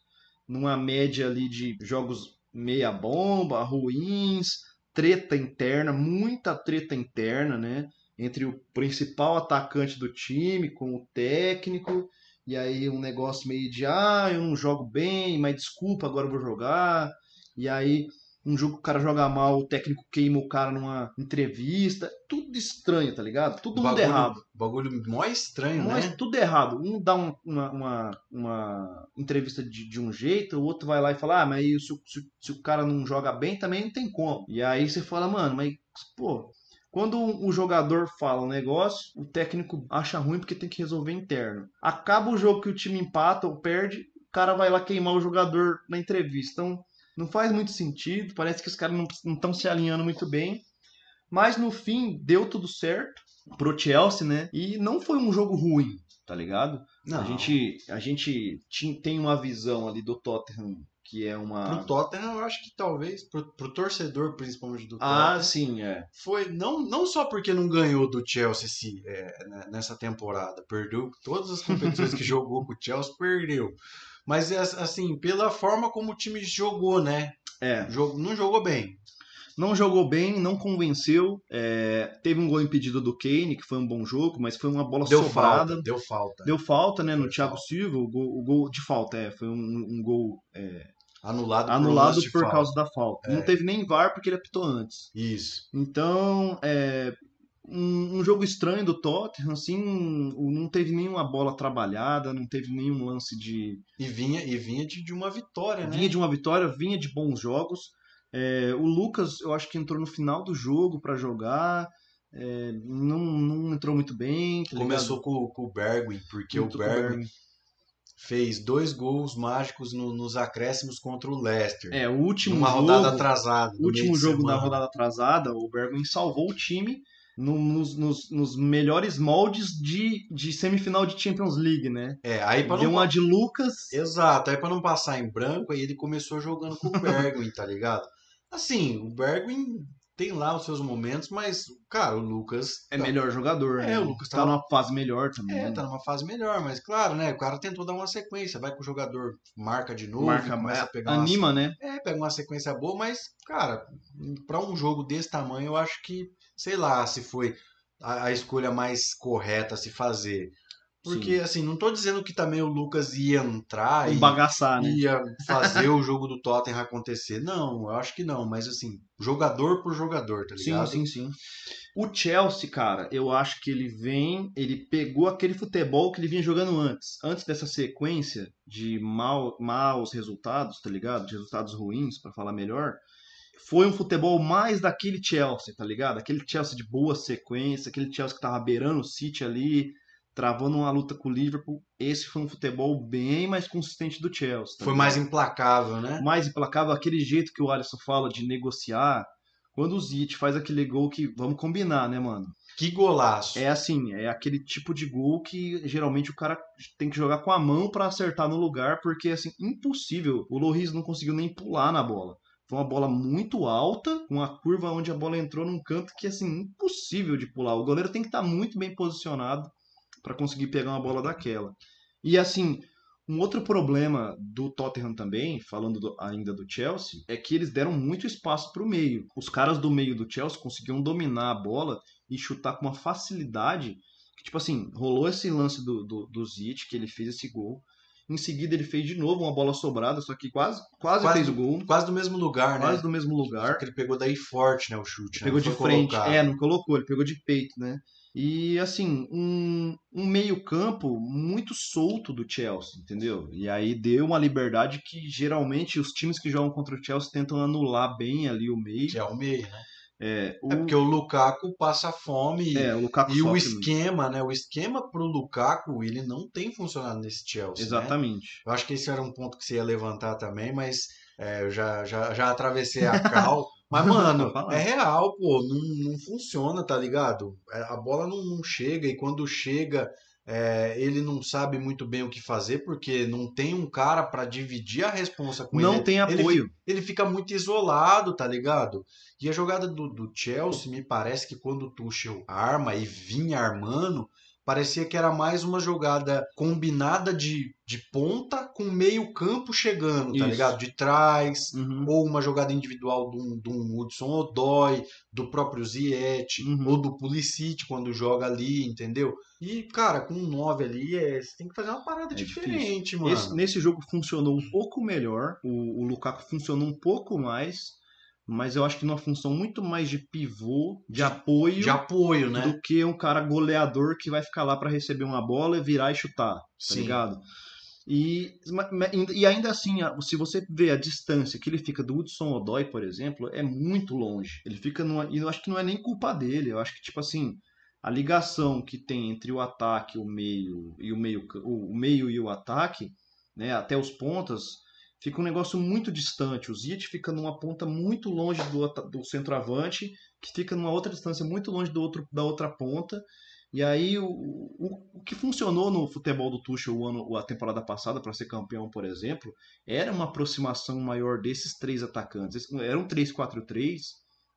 numa média ali de jogos meia bomba, ruins, treta interna, muita treta interna, né? Entre o principal atacante do time com o técnico, e aí um negócio meio de ah, eu não jogo bem, mas desculpa, agora eu vou jogar. E aí um jogo que o cara joga mal, o técnico queima o cara numa entrevista, tudo estranho, tá ligado? Tudo mundo bagulho, errado. Bagulho mó estranho, Mas né? tudo errado. Um dá um- uma, uma, uma entrevista de, de um jeito, o outro vai lá e fala, ah, mas aí se, o- se, se o cara não joga bem, também não tem como. E aí você fala, mano, mas, pô, quando o jogador fala um negócio, o técnico acha ruim porque tem que resolver interno. Acaba o jogo que o time empata ou perde, o cara vai lá queimar o jogador na entrevista. Então, não faz muito sentido, parece que os caras não estão se alinhando muito bem. Mas no fim, deu tudo certo pro Chelsea, né? E não foi um jogo ruim, tá ligado? Não. A gente, a gente tem uma visão ali do Tottenham que é Pro uma. Tottenham, eu acho que talvez, pro, pro torcedor principalmente do Ah, Tottenham, sim, é. foi não, não só porque não ganhou do Chelsea se, é, né, nessa temporada, perdeu todas as competições que jogou com o Chelsea, perdeu. Mas é assim, pela forma como o time jogou, né? É. Jogo, não jogou bem. Não jogou bem, não convenceu. é, teve um gol impedido do Kane, que foi um bom jogo, mas foi uma bola Deu sobrada. falta, deu falta. Deu falta, né, no Thiago. Silva, o gol, o gol de falta, é, foi um, um gol é, Anulado, por anulado por falta. causa da falta. É. Não teve nem VAR porque ele apitou antes. Isso. Então, é, um, um jogo estranho do Tottenham, assim, não teve nenhuma bola trabalhada, não teve nenhum lance de... E vinha, e vinha de, de uma vitória, né? Vinha de uma vitória, vinha de bons jogos. É, o Lucas, eu acho que entrou no final do jogo pra jogar, é, não, não entrou muito bem. tá Começou com, com o Bergwin, porque o Bergwin fez dois gols mágicos no- nos acréscimos contra o Leicester. É, o último Uma jogo, rodada atrasada. último jogo da semana. rodada atrasada, o Bergwijn salvou o time no- nos, nos- nos melhores moldes de, de semifinal de Champions League, né? É, aí pra Deu não uma de Lucas. Exato, aí pra não passar em branco, aí ele começou jogando com o Bergwin, tá ligado? Assim, o Bergwin tem lá os seus momentos, mas, cara, o Lucas É melhor jogador, É, né? o Lucas tá tá- numa fase melhor também. É, né? tá numa fase melhor, mas claro, né? O cara tentou dar uma sequência, vai com o jogador, marca de novo, Marca, começa a é, pegar uma anima, né? É, pega uma sequência boa, mas, cara, pra um jogo desse tamanho, eu acho que, sei lá, se foi a, a escolha mais correta a se fazer. Porque, assim, não tô dizendo que também o Lucas ia entrar e bagaçar, né? ia fazer o jogo do Tottenham acontecer. Não, eu acho que não, mas assim, jogador por jogador, tá Sim, ligado? sim, sim. O Chelsea, cara, eu acho que ele vem, ele pegou aquele futebol que ele vinha jogando antes. Antes dessa sequência de mal, maus resultados, tá ligado? De resultados ruins, pra falar melhor. Foi um futebol mais daquele Chelsea, tá ligado? Aquele Chelsea de boa sequência, aquele Chelsea que tava beirando o City ali, travando uma luta com o Liverpool. Esse foi um futebol bem mais consistente do Chelsea. tá Foi mais implacável, né? mais implacável, aquele jeito que o Alisson fala de negociar. Quando o Zit faz aquele gol que, vamos combinar, né, mano? Que golaço. É assim, é aquele tipo de gol que geralmente o cara tem que jogar com a mão pra acertar no lugar, porque assim, impossível. O Loris não conseguiu nem pular na bola. Foi uma bola muito alta, com uma curva onde a bola entrou num canto que assim, impossível de pular. O goleiro tem que estar muito bem posicionado pra conseguir pegar uma bola daquela. E assim, um outro problema do Tottenham também, falando do- ainda do Chelsea, é que eles deram muito espaço para o meio. Os caras do meio do Chelsea conseguiam dominar a bola e chutar com uma facilidade. Que, tipo assim, rolou esse lance do, do, do Zit, que ele fez esse gol. Em seguida ele fez de novo uma bola sobrada, só que quase, quase, Quase- fez o gol. Quase do mesmo lugar, né? Quase do mesmo Só lugar. que ele pegou daí forte, né, o chute. né? Pegou de frente. colocar. É, não colocou, ele pegou de peito, né? E assim, um, um meio-campo muito solto do Chelsea, entendeu? E aí deu uma liberdade que geralmente os times que jogam contra o Chelsea tentam anular bem ali o meio. Que é o meio, né? É, o, É porque o Lukaku passa fome. é, o Lukaku E o muito. esquema, né? O esquema pro Lukaku, ele não tem funcionado nesse Chelsea. né? Exatamente. Eu acho que esse era um ponto que você ia levantar também, mas é, eu já, já, já atravessei a cal. Mas, mano, é real, pô. Não, não funciona, tá ligado? É, A bola não, não chega e quando chega, é, ele não sabe muito bem o que fazer porque não tem um cara pra dividir a responsa com Não ele. tem Ele apoio. ele fica muito isolado, tá ligado? E a jogada do, do Chelsea, me parece que quando o Tuchel arma e vinha armando, parecia que era mais uma jogada combinada de, de ponta com meio campo chegando, tá Isso. ligado? De trás, Uhum. ou uma jogada individual de um, de um Hudson Odoi, do próprio Ziyech, Uhum. ou do Pulisic quando joga ali, entendeu? E, cara, com um 9 ali, é, você tem que fazer uma parada É diferente, mano. Esse- nesse jogo funcionou um pouco melhor. O, o Lukaku funcionou um pouco mais. Mas eu acho que numa função muito mais de pivô, de, apoio, De apoio, né? do que um cara goleador que vai ficar lá pra receber uma bola e virar e chutar, tá Sim. ligado? E, e ainda assim, se você vê a distância que ele fica do Hudson Odoi, por exemplo, é muito longe. Ele fica numa. E eu acho que não é nem culpa dele. Eu acho que, tipo assim, a ligação que tem entre o ataque, o meio e o meio, o meio e o ataque, né, até os pontas, fica um negócio muito distante. O Ziyech fica numa ponta muito longe do, do centroavante, que fica numa outra distância muito longe do outro, da outra ponta. E aí o, o, o que funcionou no futebol do Tuchel o ano, a temporada passada para ser campeão, por exemplo, era uma aproximação maior desses três atacantes. Era um 3-4-3,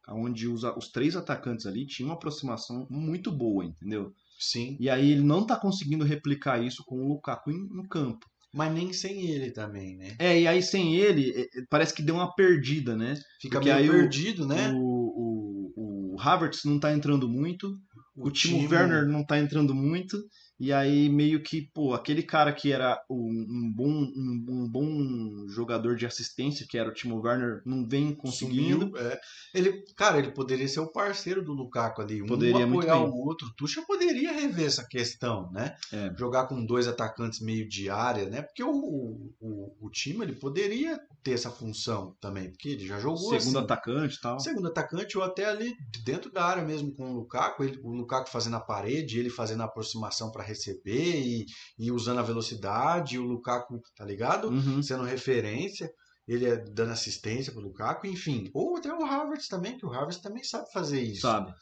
onde os, os três atacantes ali tinham uma aproximação muito boa, entendeu? Sim. E aí ele não tá conseguindo replicar isso com o Lukaku em, em campo. Mas nem sem ele também, né? É, e aí sem ele, é, é, parece que deu uma perdida, né? Fica Porque meio aí o- perdido, né? O, o, o Havertz não tá entrando muito, o, Timo time- Werner não tá entrando muito, e aí meio que, pô, aquele cara que era um, um bom, um, um bom jogador de assistência, que era o Timo Werner, não vem conseguindo. Sumiu, é. Ele, cara, ele poderia ser o parceiro do Lukaku ali. Um Poderia muito apoiar o outro. Tuchel poderia rever essa questão, né? É. Jogar com dois atacantes meio de área, né? Porque o, o, o time ele poderia ter essa função também, porque ele já jogou Segundo assim. atacante e tal. Segundo atacante ou até ali dentro da área mesmo com o Lukaku, ele, o Lukaku fazendo a parede, ele fazendo a aproximação para receber e, e usando a velocidade, o Lukaku, tá ligado? Uhum. sendo referência, ele é dando assistência pro Lukaku, enfim. Ou até o Havertz também, que o Havertz também sabe fazer isso. Sabe?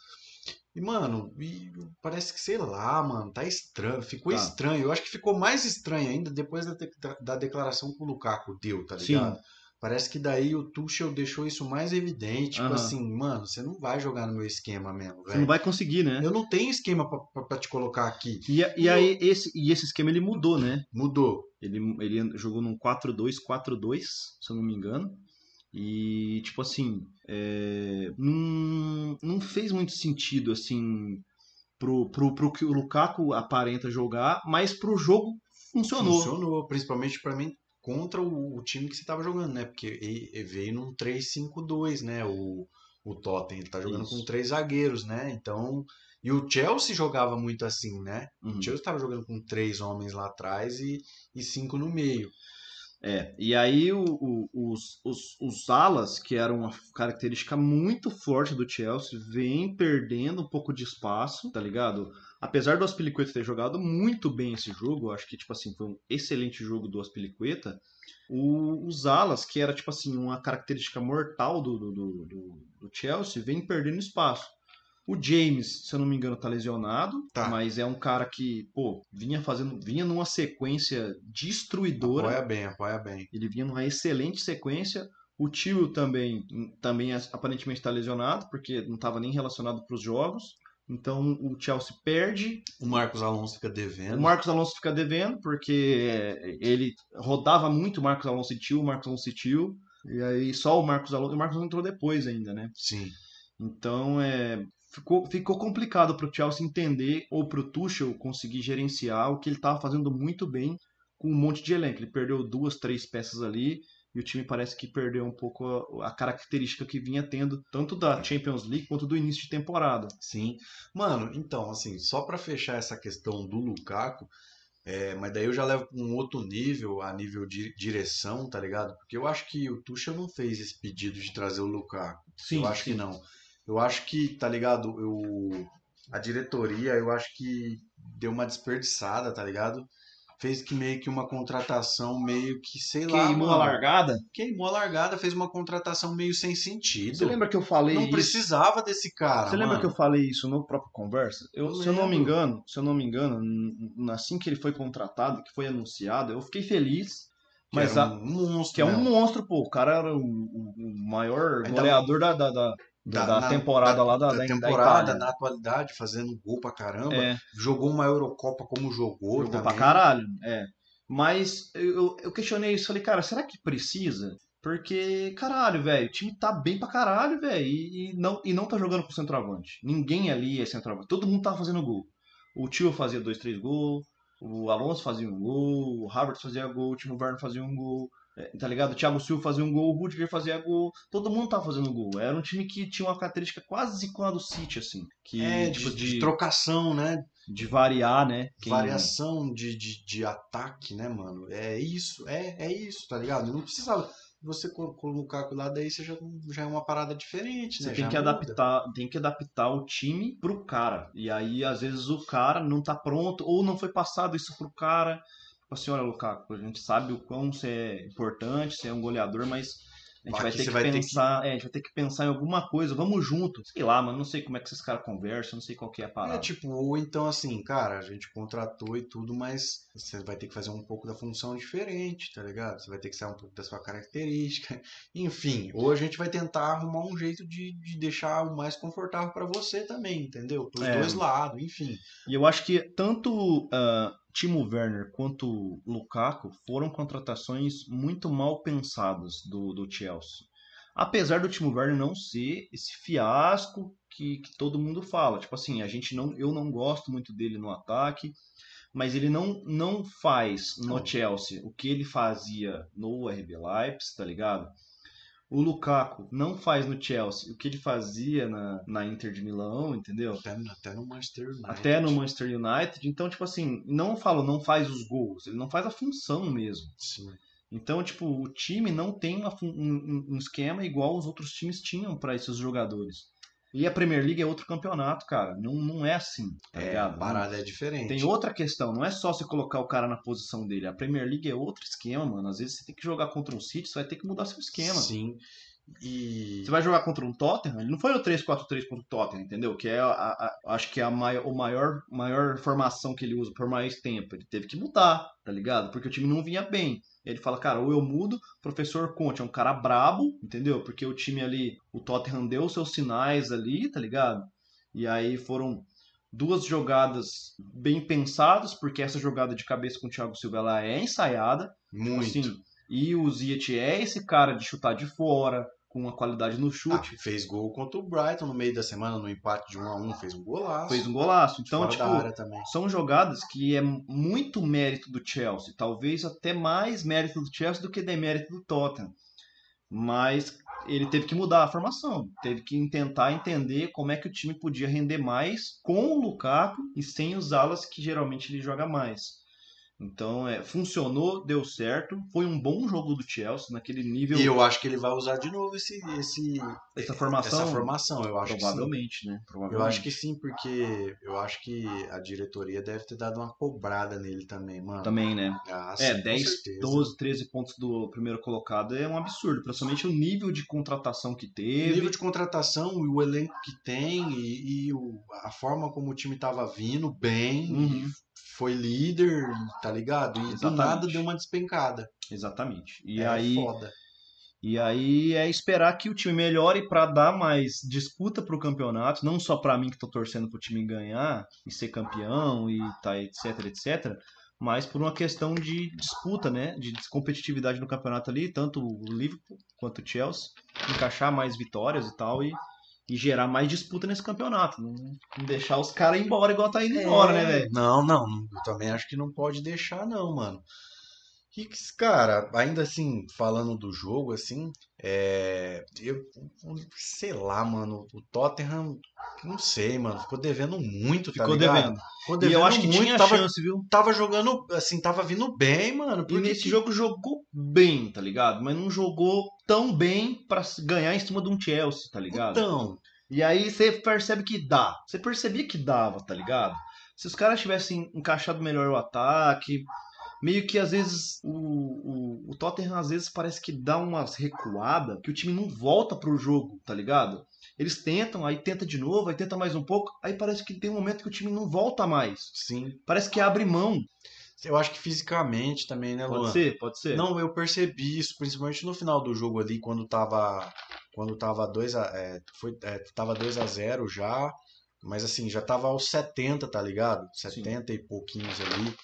E, mano, e parece que, sei lá, mano, tá estranho. Ficou Tá. estranho. Eu acho que ficou mais estranho ainda depois da, da declaração que o Lukaku deu, tá Sim. Parece que daí o Tuchel deixou isso mais evidente. Tipo Aham. assim, mano, você não vai jogar no meu esquema mesmo, Você não velho. vai conseguir, né? Eu não tenho esquema pra te colocar aqui. E, e aí esse, e esse esquema ele mudou, né? Mudou. Ele, ele jogou num 4-2-4-2, se eu não me engano. E, tipo assim, é, não, não fez muito sentido, assim, pro, pro, pro que o Lukaku aparenta jogar, mas pro jogo funcionou. Funcionou, principalmente pra mim contra o, o time que você tava jogando, né? Porque e- e veio num 3-5-2, né? O, o Tottenham, ele tá jogando Isso. com três zagueiros, né? Então, e o Chelsea jogava muito assim, né? Uhum. O Chelsea tava jogando com três homens lá atrás e, e cinco no meio. É, e aí o- o- os, os, os alas, que eram uma característica muito forte do Chelsea, vêm perdendo um pouco de espaço, tá ligado? Apesar do Aspilicueta ter jogado muito bem esse jogo, acho que, tipo assim, foi um excelente jogo do Aspilicueta, os alas, que era, tipo assim, uma característica mortal do, do, do, do- Chelsea, vêm perdendo espaço. O James, se eu não me engano, tá lesionado, Tá. mas é um cara que, pô, vinha fazendo, vinha numa sequência destruidora. Apoia bem, apoia bem. Ele vinha numa excelente sequência. O tio também, também aparentemente está lesionado, porque não estava nem relacionado para os jogos. Então o Chelsea perde. O Marcos Alonso fica devendo. O Marcos Alonso fica devendo, porque é, ele rodava muito o Marcos Alonso e tio, o Marcos Alonso e tio. E aí só o Marcos Alonso. O Marcos Alonso entrou depois ainda, né? Sim. Então é, ficou, ficou complicado para o Chelsea entender ou para o Tuchel conseguir gerenciar o que ele estava fazendo muito bem com um monte de elenco. Ele perdeu duas, três peças ali e o time parece que perdeu um pouco a, a característica que vinha tendo, tanto da Champions League quanto do início de temporada. Sim. Mano, então, assim, só pra fechar essa questão do Lukaku, é, mas daí eu já levo pra um outro nível, a nível de direção, tá ligado? Porque eu acho que o Tuchel não fez esse pedido de trazer o Lukaku. Sim, eu acho que não. Eu acho que, tá ligado? Eu, a diretoria, eu acho que deu uma desperdiçada, tá ligado? Fez que meio que uma contratação meio que, sei lá, Queimou a largada. queimou a largada, fez uma contratação meio sem sentido. Você lembra que eu falei Não isso? precisava desse cara, Você lembra mano. que eu falei isso no próprio conversa? Eu, Eu se eu não me engano, se eu não me engano, assim que ele foi contratado, que foi anunciado, eu fiquei feliz. Que Mas era a- um monstro, que é um né? monstro, pô. O cara era o, o- o maior goleador da, da, da, da- da na- temporada lá da, da, da temporada, na atualidade, fazendo gol pra caramba. É, Jogou uma Eurocopa como jogou, jogou também. pra caralho. É. Mas eu, eu questionei isso, falei, cara, será que precisa? Porque, caralho, velho, o time tá bem pra caralho, velho, e, e não, e não tá jogando com centroavante. Ninguém ali é centroavante. Todo mundo tá fazendo gol. O Tio fazia dois, três gols, o Alonso fazia um gol, o Havertz fazia gol, o Timo Werner fazia um gol, tá ligado? O Thiago Silva fazia um gol, o Rudiger fazia gol, todo mundo tava fazendo gol. Era um time que tinha uma característica quase com a do City, assim. Que, É, tipo, de, de, de trocação, né? de variar, né? Quem- Variação de, de, de ataque, né, mano? É isso, é, é isso, tá ligado? Não precisava você co- colocar lá, daí você já, já é uma parada diferente, Você né? tem Já que muda. adaptar, tem que adaptar o time pro cara. E aí, às vezes, o cara não tá pronto, ou não foi passado isso pro cara. Tipo assim, olha, Lukaku, a gente sabe o quão você é importante, você é um goleador, mas a gente Aqui vai ter que vai ter que- pensar. É, a gente vai ter que pensar em alguma coisa, vamos junto. Sei lá, mas não sei como é que esses caras conversam, não sei qual que é a parada. É tipo, ou então assim, cara, a gente contratou e tudo, mas você vai ter que fazer um pouco da função diferente, tá ligado? Você vai ter que sair um pouco da sua característica. Enfim, ou a gente vai tentar arrumar um jeito de, de deixar o mais confortável pra você também, entendeu? Pros É. dois lados, enfim. E eu acho que tanto ah, Timo Werner quanto Lukaku foram contratações muito mal pensadas do, do Chelsea. Apesar do Timo Werner não ser esse fiasco que, que todo mundo fala. Tipo assim, a gente não, eu não gosto muito dele no ataque, mas ele não, não faz no. Chelsea o que ele fazia no RB Leipzig, tá ligado? O Lukaku não faz no Chelsea o que ele fazia na, na Inter de Milão, entendeu? Até, até no Manchester United. até no Manchester United. Então, tipo assim, não falo, não faz os gols, ele não faz a função mesmo. Sim. Então, tipo, o time não tem uma um, um- um esquema igual os outros times tinham para esses jogadores. E a Premier League é outro campeonato, cara. Não, não é assim, tá É, a ligado? parada é diferente. Tem outra questão, não é só você colocar o cara na posição dele. A Premier League é outro esquema, mano. Às vezes você tem que jogar contra um City, você vai ter que mudar seu esquema. Sim. E. Você vai jogar contra um Tottenham, ele não foi no 3-4-3 contra o Tottenham, entendeu? Que é, a, a- acho que é a maior, o maior, maior formação que ele usa por mais tempo. Ele teve que mudar, tá ligado? Porque o time não vinha bem. Ele fala, cara, ou eu mudo, professor Conte é um cara brabo, entendeu? Porque o time ali, o Tottenham deu seus sinais ali, tá ligado? E aí foram duas jogadas bem pensadas, porque essa jogada de cabeça com o Thiago Silva ela é ensaiada. Muito. Assim, e o Ziyech é esse cara de chutar de fora, com uma qualidade no Ah, chute. fez gol contra o Brighton no meio da semana, no empate de 1 a 1 fez um golaço. fez um golaço. Então, tipo, são jogadas que é muito mérito do Chelsea, talvez até mais mérito do Chelsea do que demérito do Tottenham. Mas ele teve que mudar a formação, teve que tentar entender como é que o time podia render mais com o Lukaku e sem os alas que geralmente ele joga mais. Então, é, funcionou, deu certo, foi um bom jogo do Chelsea naquele nível E eu acho que ele vai usar de novo esse, esse, essa formação. essa formação. Eu acho que sim. provavelmente, né? Eu Provavelmente. acho que sim, porque eu acho que a diretoria deve ter dado uma cobrada nele também, mano. também, né? Ah, É, sim, com 10, certeza. 12, 13 pontos do primeiro colocado é um absurdo, principalmente o nível de contratação que O teve. nível de contratação e o elenco que tem e, e o- a forma como o time tava vindo bem, Uhum. Foi líder, tá ligado? E do Exatamente. nada deu uma despencada. Exatamente. E é aí, foda. e aí é esperar que o time melhore para dar mais disputa pro campeonato, não só para mim que tô torcendo pro time ganhar e ser campeão e tá etc, etc, mas por uma questão de disputa, né, de competitividade no campeonato ali, tanto o Liverpool quanto o Chelsea, encaixar mais vitórias e tal e e gerar mais disputa nesse campeonato. Não, não deixar os caras ir embora igual tá indo embora, né, velho? Não, não, eu também acho que não pode deixar, não, mano. E, cara, ainda assim, falando do jogo, assim, é, eu, sei lá, mano, o Tottenham, não sei, mano, ficou devendo muito, tá Ficou ligado? devendo. Ficou E devendo eu acho que muito, tinha tava, chance, viu? tava jogando, assim, tava vindo bem, mano, E porque nesse que- jogo jogou bem, tá ligado? Mas não jogou tão bem pra se ganhar em cima de um Chelsea, tá ligado? Então, E aí você percebe que dá. Você percebia que dava, tá ligado? Se os caras tivessem encaixado melhor o ataque, meio que às vezes o, o, o Tottenham às vezes parece que dá umas recuadas, que o time não volta pro jogo, tá ligado? Eles tentam, aí tenta de novo, aí tenta mais um pouco, aí parece que tem um momento que o time não volta mais. sim, Parece que abre mão. eu acho que fisicamente também, né, Pode Luan? ser, pode ser. Não, eu percebi isso, principalmente no final do jogo ali, quando tava quando tava 2 a é, foi é, tava 2 a 0 já, mas assim, já tava aos 70, tá ligado? 70 e pouquinhos ali.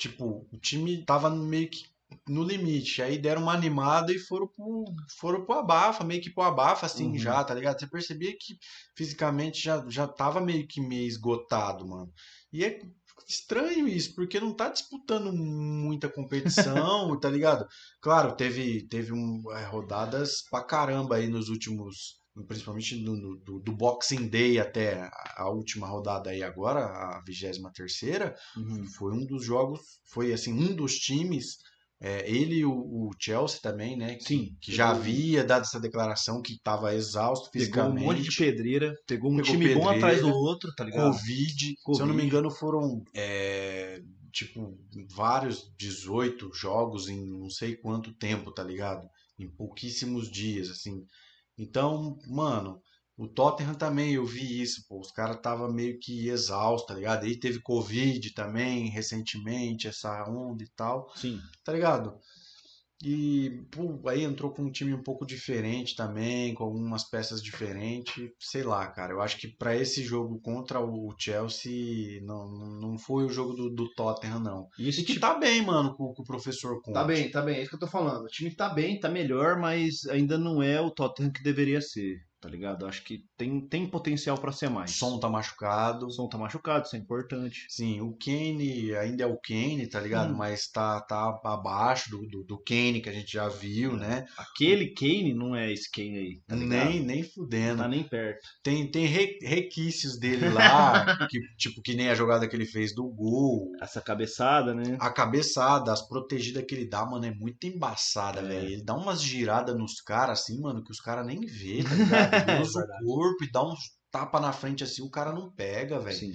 Tipo, o time tava meio que no limite. Aí deram uma animada e foram pro, foram pro abafa, meio que pro abafa assim Uhum. já, tá ligado? Você percebia que fisicamente já, já tava meio que meio esgotado, mano. E é estranho isso, porque não tá disputando muita competição, tá ligado? Claro, teve, teve um, é, rodadas pra caramba aí nos últimos. Principalmente no- do, do Boxing Day até a, última rodada aí agora, a 23 terceira, Uhum. foi um dos jogos, foi assim, um dos times, é, ele e o, o Chelsea também, né? Que, Sim, que já pegou- havia dado essa declaração que estava exausto Pegou um fisicamente. monte de pedreira, pegou um Pegou time bom pedreira, atrás do outro, tá ligado? Covid, se eu não Covid. me engano, foram é, tipo vários 18 jogos em não sei quanto tempo, tá ligado? Em pouquíssimos dias, assim. Então, mano, o Tottenham também, eu vi isso, pô, os caras tava meio que exausto, tá ligado? Aí teve Covid também, recentemente, essa onda e tal Sim. tá ligado? E pô, aí entrou com um time um pouco diferente também, com algumas peças diferentes, sei lá, cara. Eu acho que pra esse jogo contra o Chelsea não, não foi o jogo do, do Tottenham, não. E esse E que time tá bem, mano, com, com o professor Conte. Tá bem, tá bem, é isso que eu tô falando. O time tá bem, tá melhor, mas ainda não é o Tottenham que deveria ser, tá ligado? Acho que tem, tem potencial pra ser mais. som tá machucado. Som tá machucado, isso é importante. Sim, o Kane ainda é o Kane, tá ligado? Hum. Mas tá, tá abaixo do, do, do Kane que a gente já viu, né? Aquele Kane não é esse Kane aí, tá nem, nem Não fudendo. tá nem perto. Tem, tem re- requisitos dele lá, que, tipo, que nem a jogada que ele fez do gol. Essa cabeçada, né? A cabeçada, as protegidas que ele dá, mano, é muito embaçada, É. velho. Ele dá umas giradas nos caras, assim, mano, que os caras nem vê, tá ligado? É usa o corpo e dá uns tapa na frente assim, o cara não pega, velho.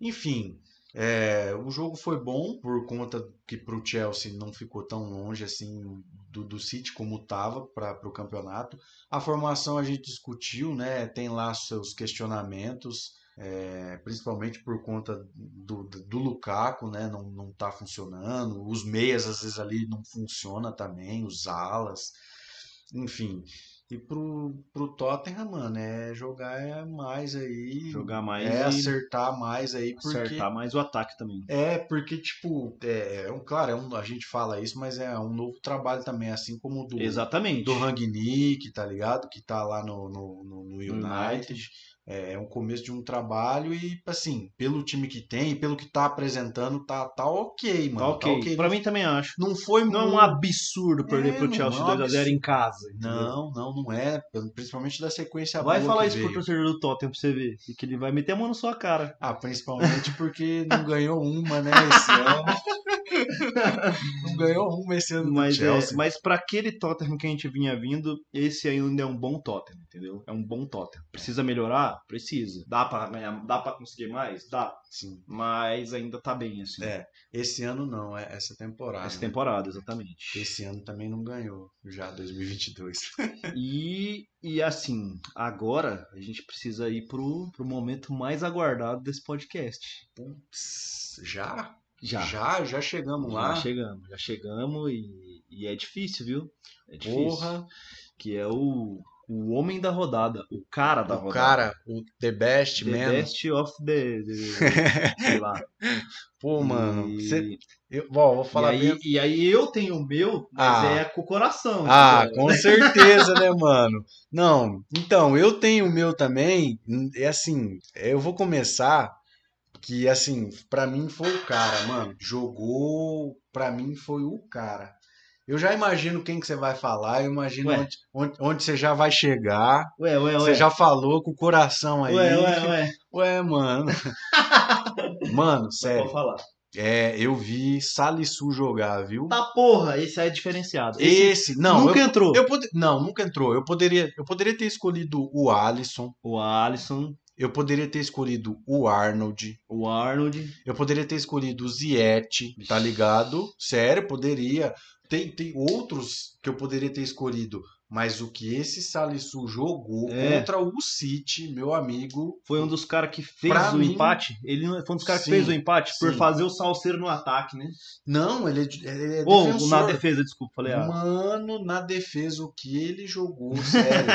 Enfim, é, o jogo foi bom por conta que pro Chelsea não ficou tão longe assim do, do City como estava para o campeonato. A formação a gente discutiu, né? Tem lá seus questionamentos, é, principalmente por conta do, do, do Lukaku, né? Não, não tá funcionando. Os meias às vezes ali não funciona também, os alas, enfim. E pro, pro Tottenham, mano, é jogar é mais aí. Jogar mais É e acertar mais aí, porque. acertar mais o ataque também. É, porque, tipo, é, é um, claro, é um, a gente fala isso, mas é um novo trabalho também, assim como o do, Exatamente. do Rangnick, tá ligado? Que tá lá no, no, no- no United. United. É, é um começo de um trabalho e, assim, pelo time que tem, pelo que tá apresentando, tá, tá ok, mano. Tá ok. Pra mim também acho. Não foi Não é um muito- absurdo perder É, pro não Chelsea é um 2x0 em casa. entendeu? Não, não, não é. Principalmente da sequência Vai falar isso pro veio. torcedor do Tottenham pra você ver. E que ele vai meter a mão na sua cara. Ah, principalmente porque não ganhou uma, né, esse ano. não ganhou uma esse ano do Mas, é, Chelsea. mas pra aquele Tottenham que a gente vinha vindo, esse ainda é um bom Tottenham, entendeu? É um bom Tottenham. Precisa melhorar? Precisa. Dá pra ganhar, dá pra conseguir mais? Dá. Sim. Mas ainda tá bem, assim. É, Esse ano não, é essa temporada. Essa né? temporada, exatamente. Esse ano também não ganhou, já 2022. E, e assim, agora a gente precisa ir pro, pro momento mais aguardado desse podcast. Já? Já. Já, já chegamos lá. Já chegamos, já chegamos e, e é difícil, viu? É difícil. Porra, Que é o, o homem da rodada, o cara da o rodada. cara, o The Best The Man. best of the. the- sei lá. Pô, mano, E- cê- eu, bom, vou E falar aí, bem. e aí eu tenho o meu, mas Ah. é com o coração. Ah, entendeu? com certeza, né, mano? Não, então, eu tenho o meu também. É assim, eu vou começar que, assim, pra mim foi o cara, mano. Jogou pra mim foi o cara. Eu já imagino quem que você vai falar, eu imagino Ué. onde, onde, onde você já vai chegar. Ué, ué, Você já falou com o coração aí. Ué, ué, ué. Ué, mano. mano, sério. falar. É, eu vi Salisu jogar, viu? Tá porra, esse aí é diferenciado. Esse, não, nunca eu, entrou. eu pode- não, nunca entrou. Eu poderia, eu poderia ter escolhido o Alisson, O Alisson, eu poderia ter escolhido o Arnold, o Arnold. eu poderia ter escolhido o Ziete, tá ligado? Sério, poderia. Tem, tem outros que eu poderia ter escolhido, mas o que esse Salisu jogou É. contra o City, meu amigo, Foi um dos caras que fez Pra o mim- empate. Ele foi um dos caras que fez o empate por sim. fazer o salseiro no ataque, né? não, ele é, ele é Ou defensor. na defesa, desculpa, falei ah. Mano, na defesa, o que ele jogou, sério.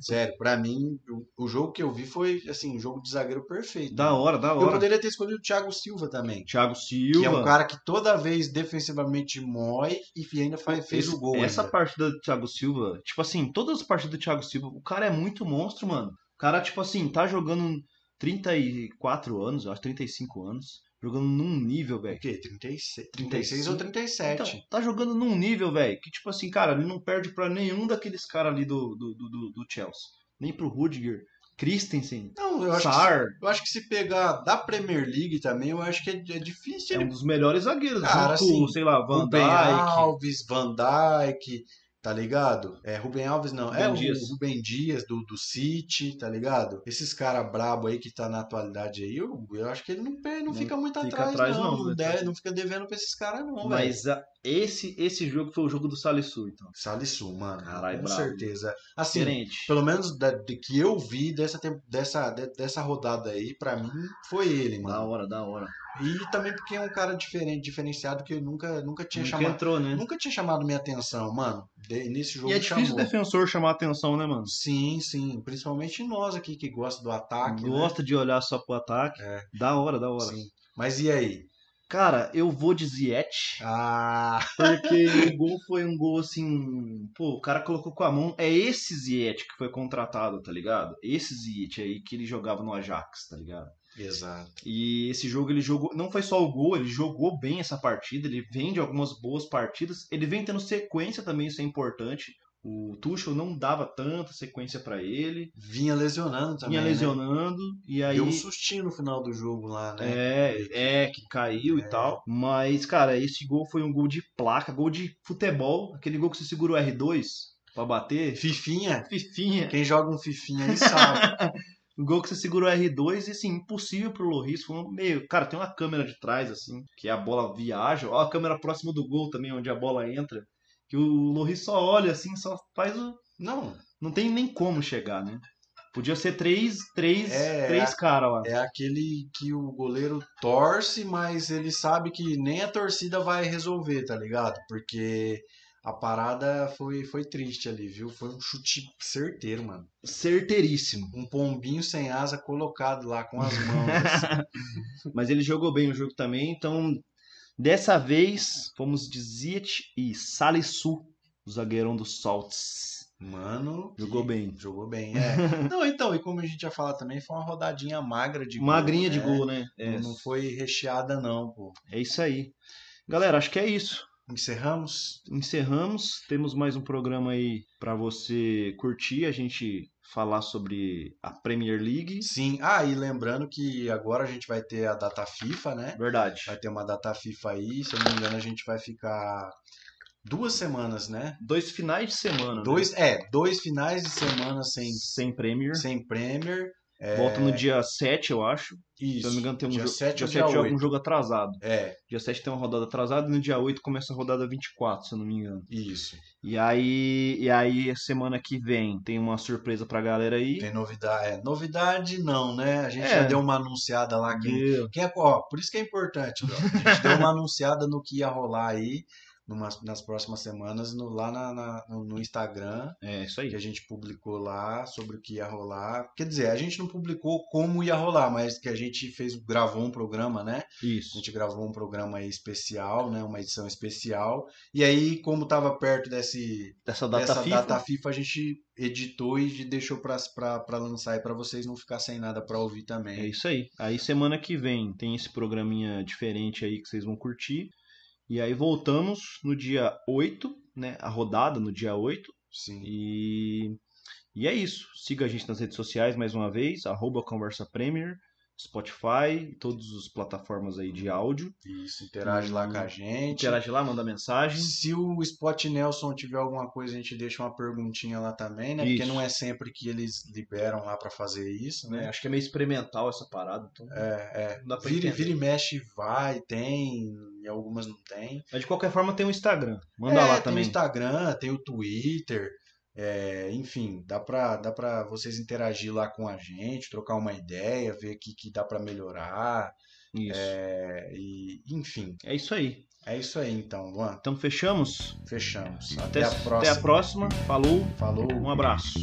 sério, pra mim, o, o jogo que eu vi foi, assim, um jogo de zagueiro perfeito. Da hora, da Eu hora. poderia ter escolhido o Thiago Silva também. Thiago Silva. Que é um cara que toda vez defensivamente mói e ainda faz, fez Esse- o gol. Essa ainda. partida do Thiago Silva, tipo assim, todas as partidas do Thiago Silva, o cara é muito monstro, mano. O cara, tipo assim, tá jogando 34 anos, eu acho 35 anos, jogando num nível, O velho. quê? 36, 36 ou 37? Então, tá jogando num nível, velho, que tipo assim, cara, ele não perde pra nenhum daqueles caras ali do, do, do, do- Chelsea. Nem pro Rudiger, Christensen, não, eu acho, que, Sar. eu acho que se pegar da Premier League também, eu acho que é, é difícil É ele um dos melhores zagueiros, Cara, junto assim, sei lá, Van Dijk. Alves, Van Dijk, tá ligado? É, Rubem Alves não, é Rubem o Dias. Rubem Dias do, do City, tá ligado? Esses caras brabo aí que tá na atualidade aí, eu, eu acho que ele não, não Não fica muito fica atrás, atrás, não. não, Não, né? deve- não fica devendo pra esses caras, não, velho. Mas a- esse, esse jogo foi o jogo do Salisu, então. Salisu, mano, Caralho, com certeza. Assim, Diferente. pelo menos da, de que eu vi dessa, dessa, de- dessa rodada aí, pra mim, foi ele, Da mano. hora, da hora. E também porque é um cara diferente, diferenciado que eu nunca, nunca tinha Nunca chamado. entrou, né? Nunca tinha chamado minha atenção, mano. De- nesse jogo E é difícil o chamou. defensor chamar atenção, né, mano? Sim, sim. Principalmente nós aqui que gosta do ataque. né? Gosta de olhar só pro ataque. É. Da hora, da hora. Sim. Mas e aí? Cara, eu vou de Ziet, Ah, porque o gol foi um gol assim. Pô, o cara colocou com a mão. É esse Ziet que foi contratado, tá ligado? Esse Ziet aí que ele jogava no Ajax, tá ligado? Exato. E esse jogo ele jogou. Não foi só o gol, ele jogou bem essa partida. Ele vem de algumas boas partidas. Ele vem tendo sequência também, isso é importante. O Tuchel não dava tanta sequência pra ele. Vinha lesionando também. Vinha né? lesionando. E aí. Deu um sustinho no final do jogo lá, né? É, é, que caiu e tal. Mas, cara, esse gol foi um gol de placa, gol de futebol. Aquele gol que você segura o R2 pra bater. Fifinha. Fifinha. Quem joga um Fifinha aí sabe. O gol que você segura o R2 e, assim, impossível pro Loris. Foi um meio... Cara, tem uma câmera de trás, assim, que a bola viaja. Ó, a câmera próxima do gol também, onde a bola entra. Que o Loris só olha, assim, só faz o... Não, Não tem nem como chegar, né? Podia ser três, três, É, três caras lá. é aquele que o goleiro torce, mas ele sabe que nem a torcida vai resolver, tá ligado? Porque a parada foi, foi triste ali, viu? Foi um chute certeiro, mano. Certeiríssimo. Um pombinho sem asa colocado lá com as mãos. assim. Mas ele jogou bem o jogo também, então dessa vez fomos de Ziet e Salisu, o zagueirão do Salts. Mano, Jogou bem. Jogou bem, é. Não, então, e como a gente ia falar também, foi uma rodadinha magra de Magrinha de né? gol, né? É, não foi recheada, não, pô. é isso aí. Galera, acho que é isso. Encerramos? Encerramos. Temos mais um programa aí pra você curtir, a gente falar sobre a Premier League. Sim. Ah, e lembrando que agora a gente vai ter a data FIFA, né? Verdade. Vai ter uma data FIFA aí, se eu não me engano, a gente vai ficar duas semanas, né? Dois finais de semana. né? Dois, é, dois finais de semana sem, sem Premier. sem Premier. É, Volta no dia 7, eu acho. Isso. Se eu não me engano, tem um dia jogo. 7 dia ou 7 dia joga 8. um jogo atrasado. É, Dia 7 tem uma rodada atrasada e no dia 8 começa a rodada 24, se eu não me engano. isso. E aí, e aí semana que vem tem uma surpresa pra galera aí. Tem novidade. É, novidade não, né? A gente É. já deu uma anunciada lá. Quem, Deu. quem é, ó, por isso que é importante, ó. A gente deu uma anunciada no que ia rolar aí numas- nas próximas semanas no, lá na- na- no, Instagram. É, isso aí. que a gente publicou lá sobre o que ia rolar. Quer dizer, a gente não publicou como ia rolar, mas que a gente fez, gravou um programa, né? A Isso. gente gravou um programa aí especial, né? Uma edição especial. E aí, como estava perto desse, Dessa data dessa FIFA. data FIFA, a gente editou e deixou para lançar aí para vocês não ficar sem nada para ouvir É também. isso aí. Aí semana que vem tem esse programinha diferente aí que vocês vão curtir. E aí voltamos no dia 8, né? A rodada no dia 8. Sim. E, e é isso. Siga a gente nas redes sociais mais uma vez, arroba Conversa Premier, Spotify, todas as plataformas aí de áudio. Isso, interage lá com a gente. Interage lá, manda mensagem. Se o Spot Nelson tiver alguma coisa, a gente deixa uma perguntinha lá também, né? Porque Isso. não é sempre que eles liberam lá pra fazer isso, né? né? Acho que é meio experimental essa parada. Então... É, é. Não dá pra Vira, vira e mexe, vai, tem, e algumas não tem. Mas de qualquer forma tem o Instagram. Manda é, lá tem também. o Instagram, tem o Twitter, é, enfim, dá pra, dá pra vocês interagir lá com a gente, trocar uma ideia, ver o que, que dá pra melhorar, Isso. é, e, enfim, É isso aí. é isso aí então, Luan, Então fechamos. fechamos. Até, Até, a próxima. até a próxima. Falou. Falou. Um abraço.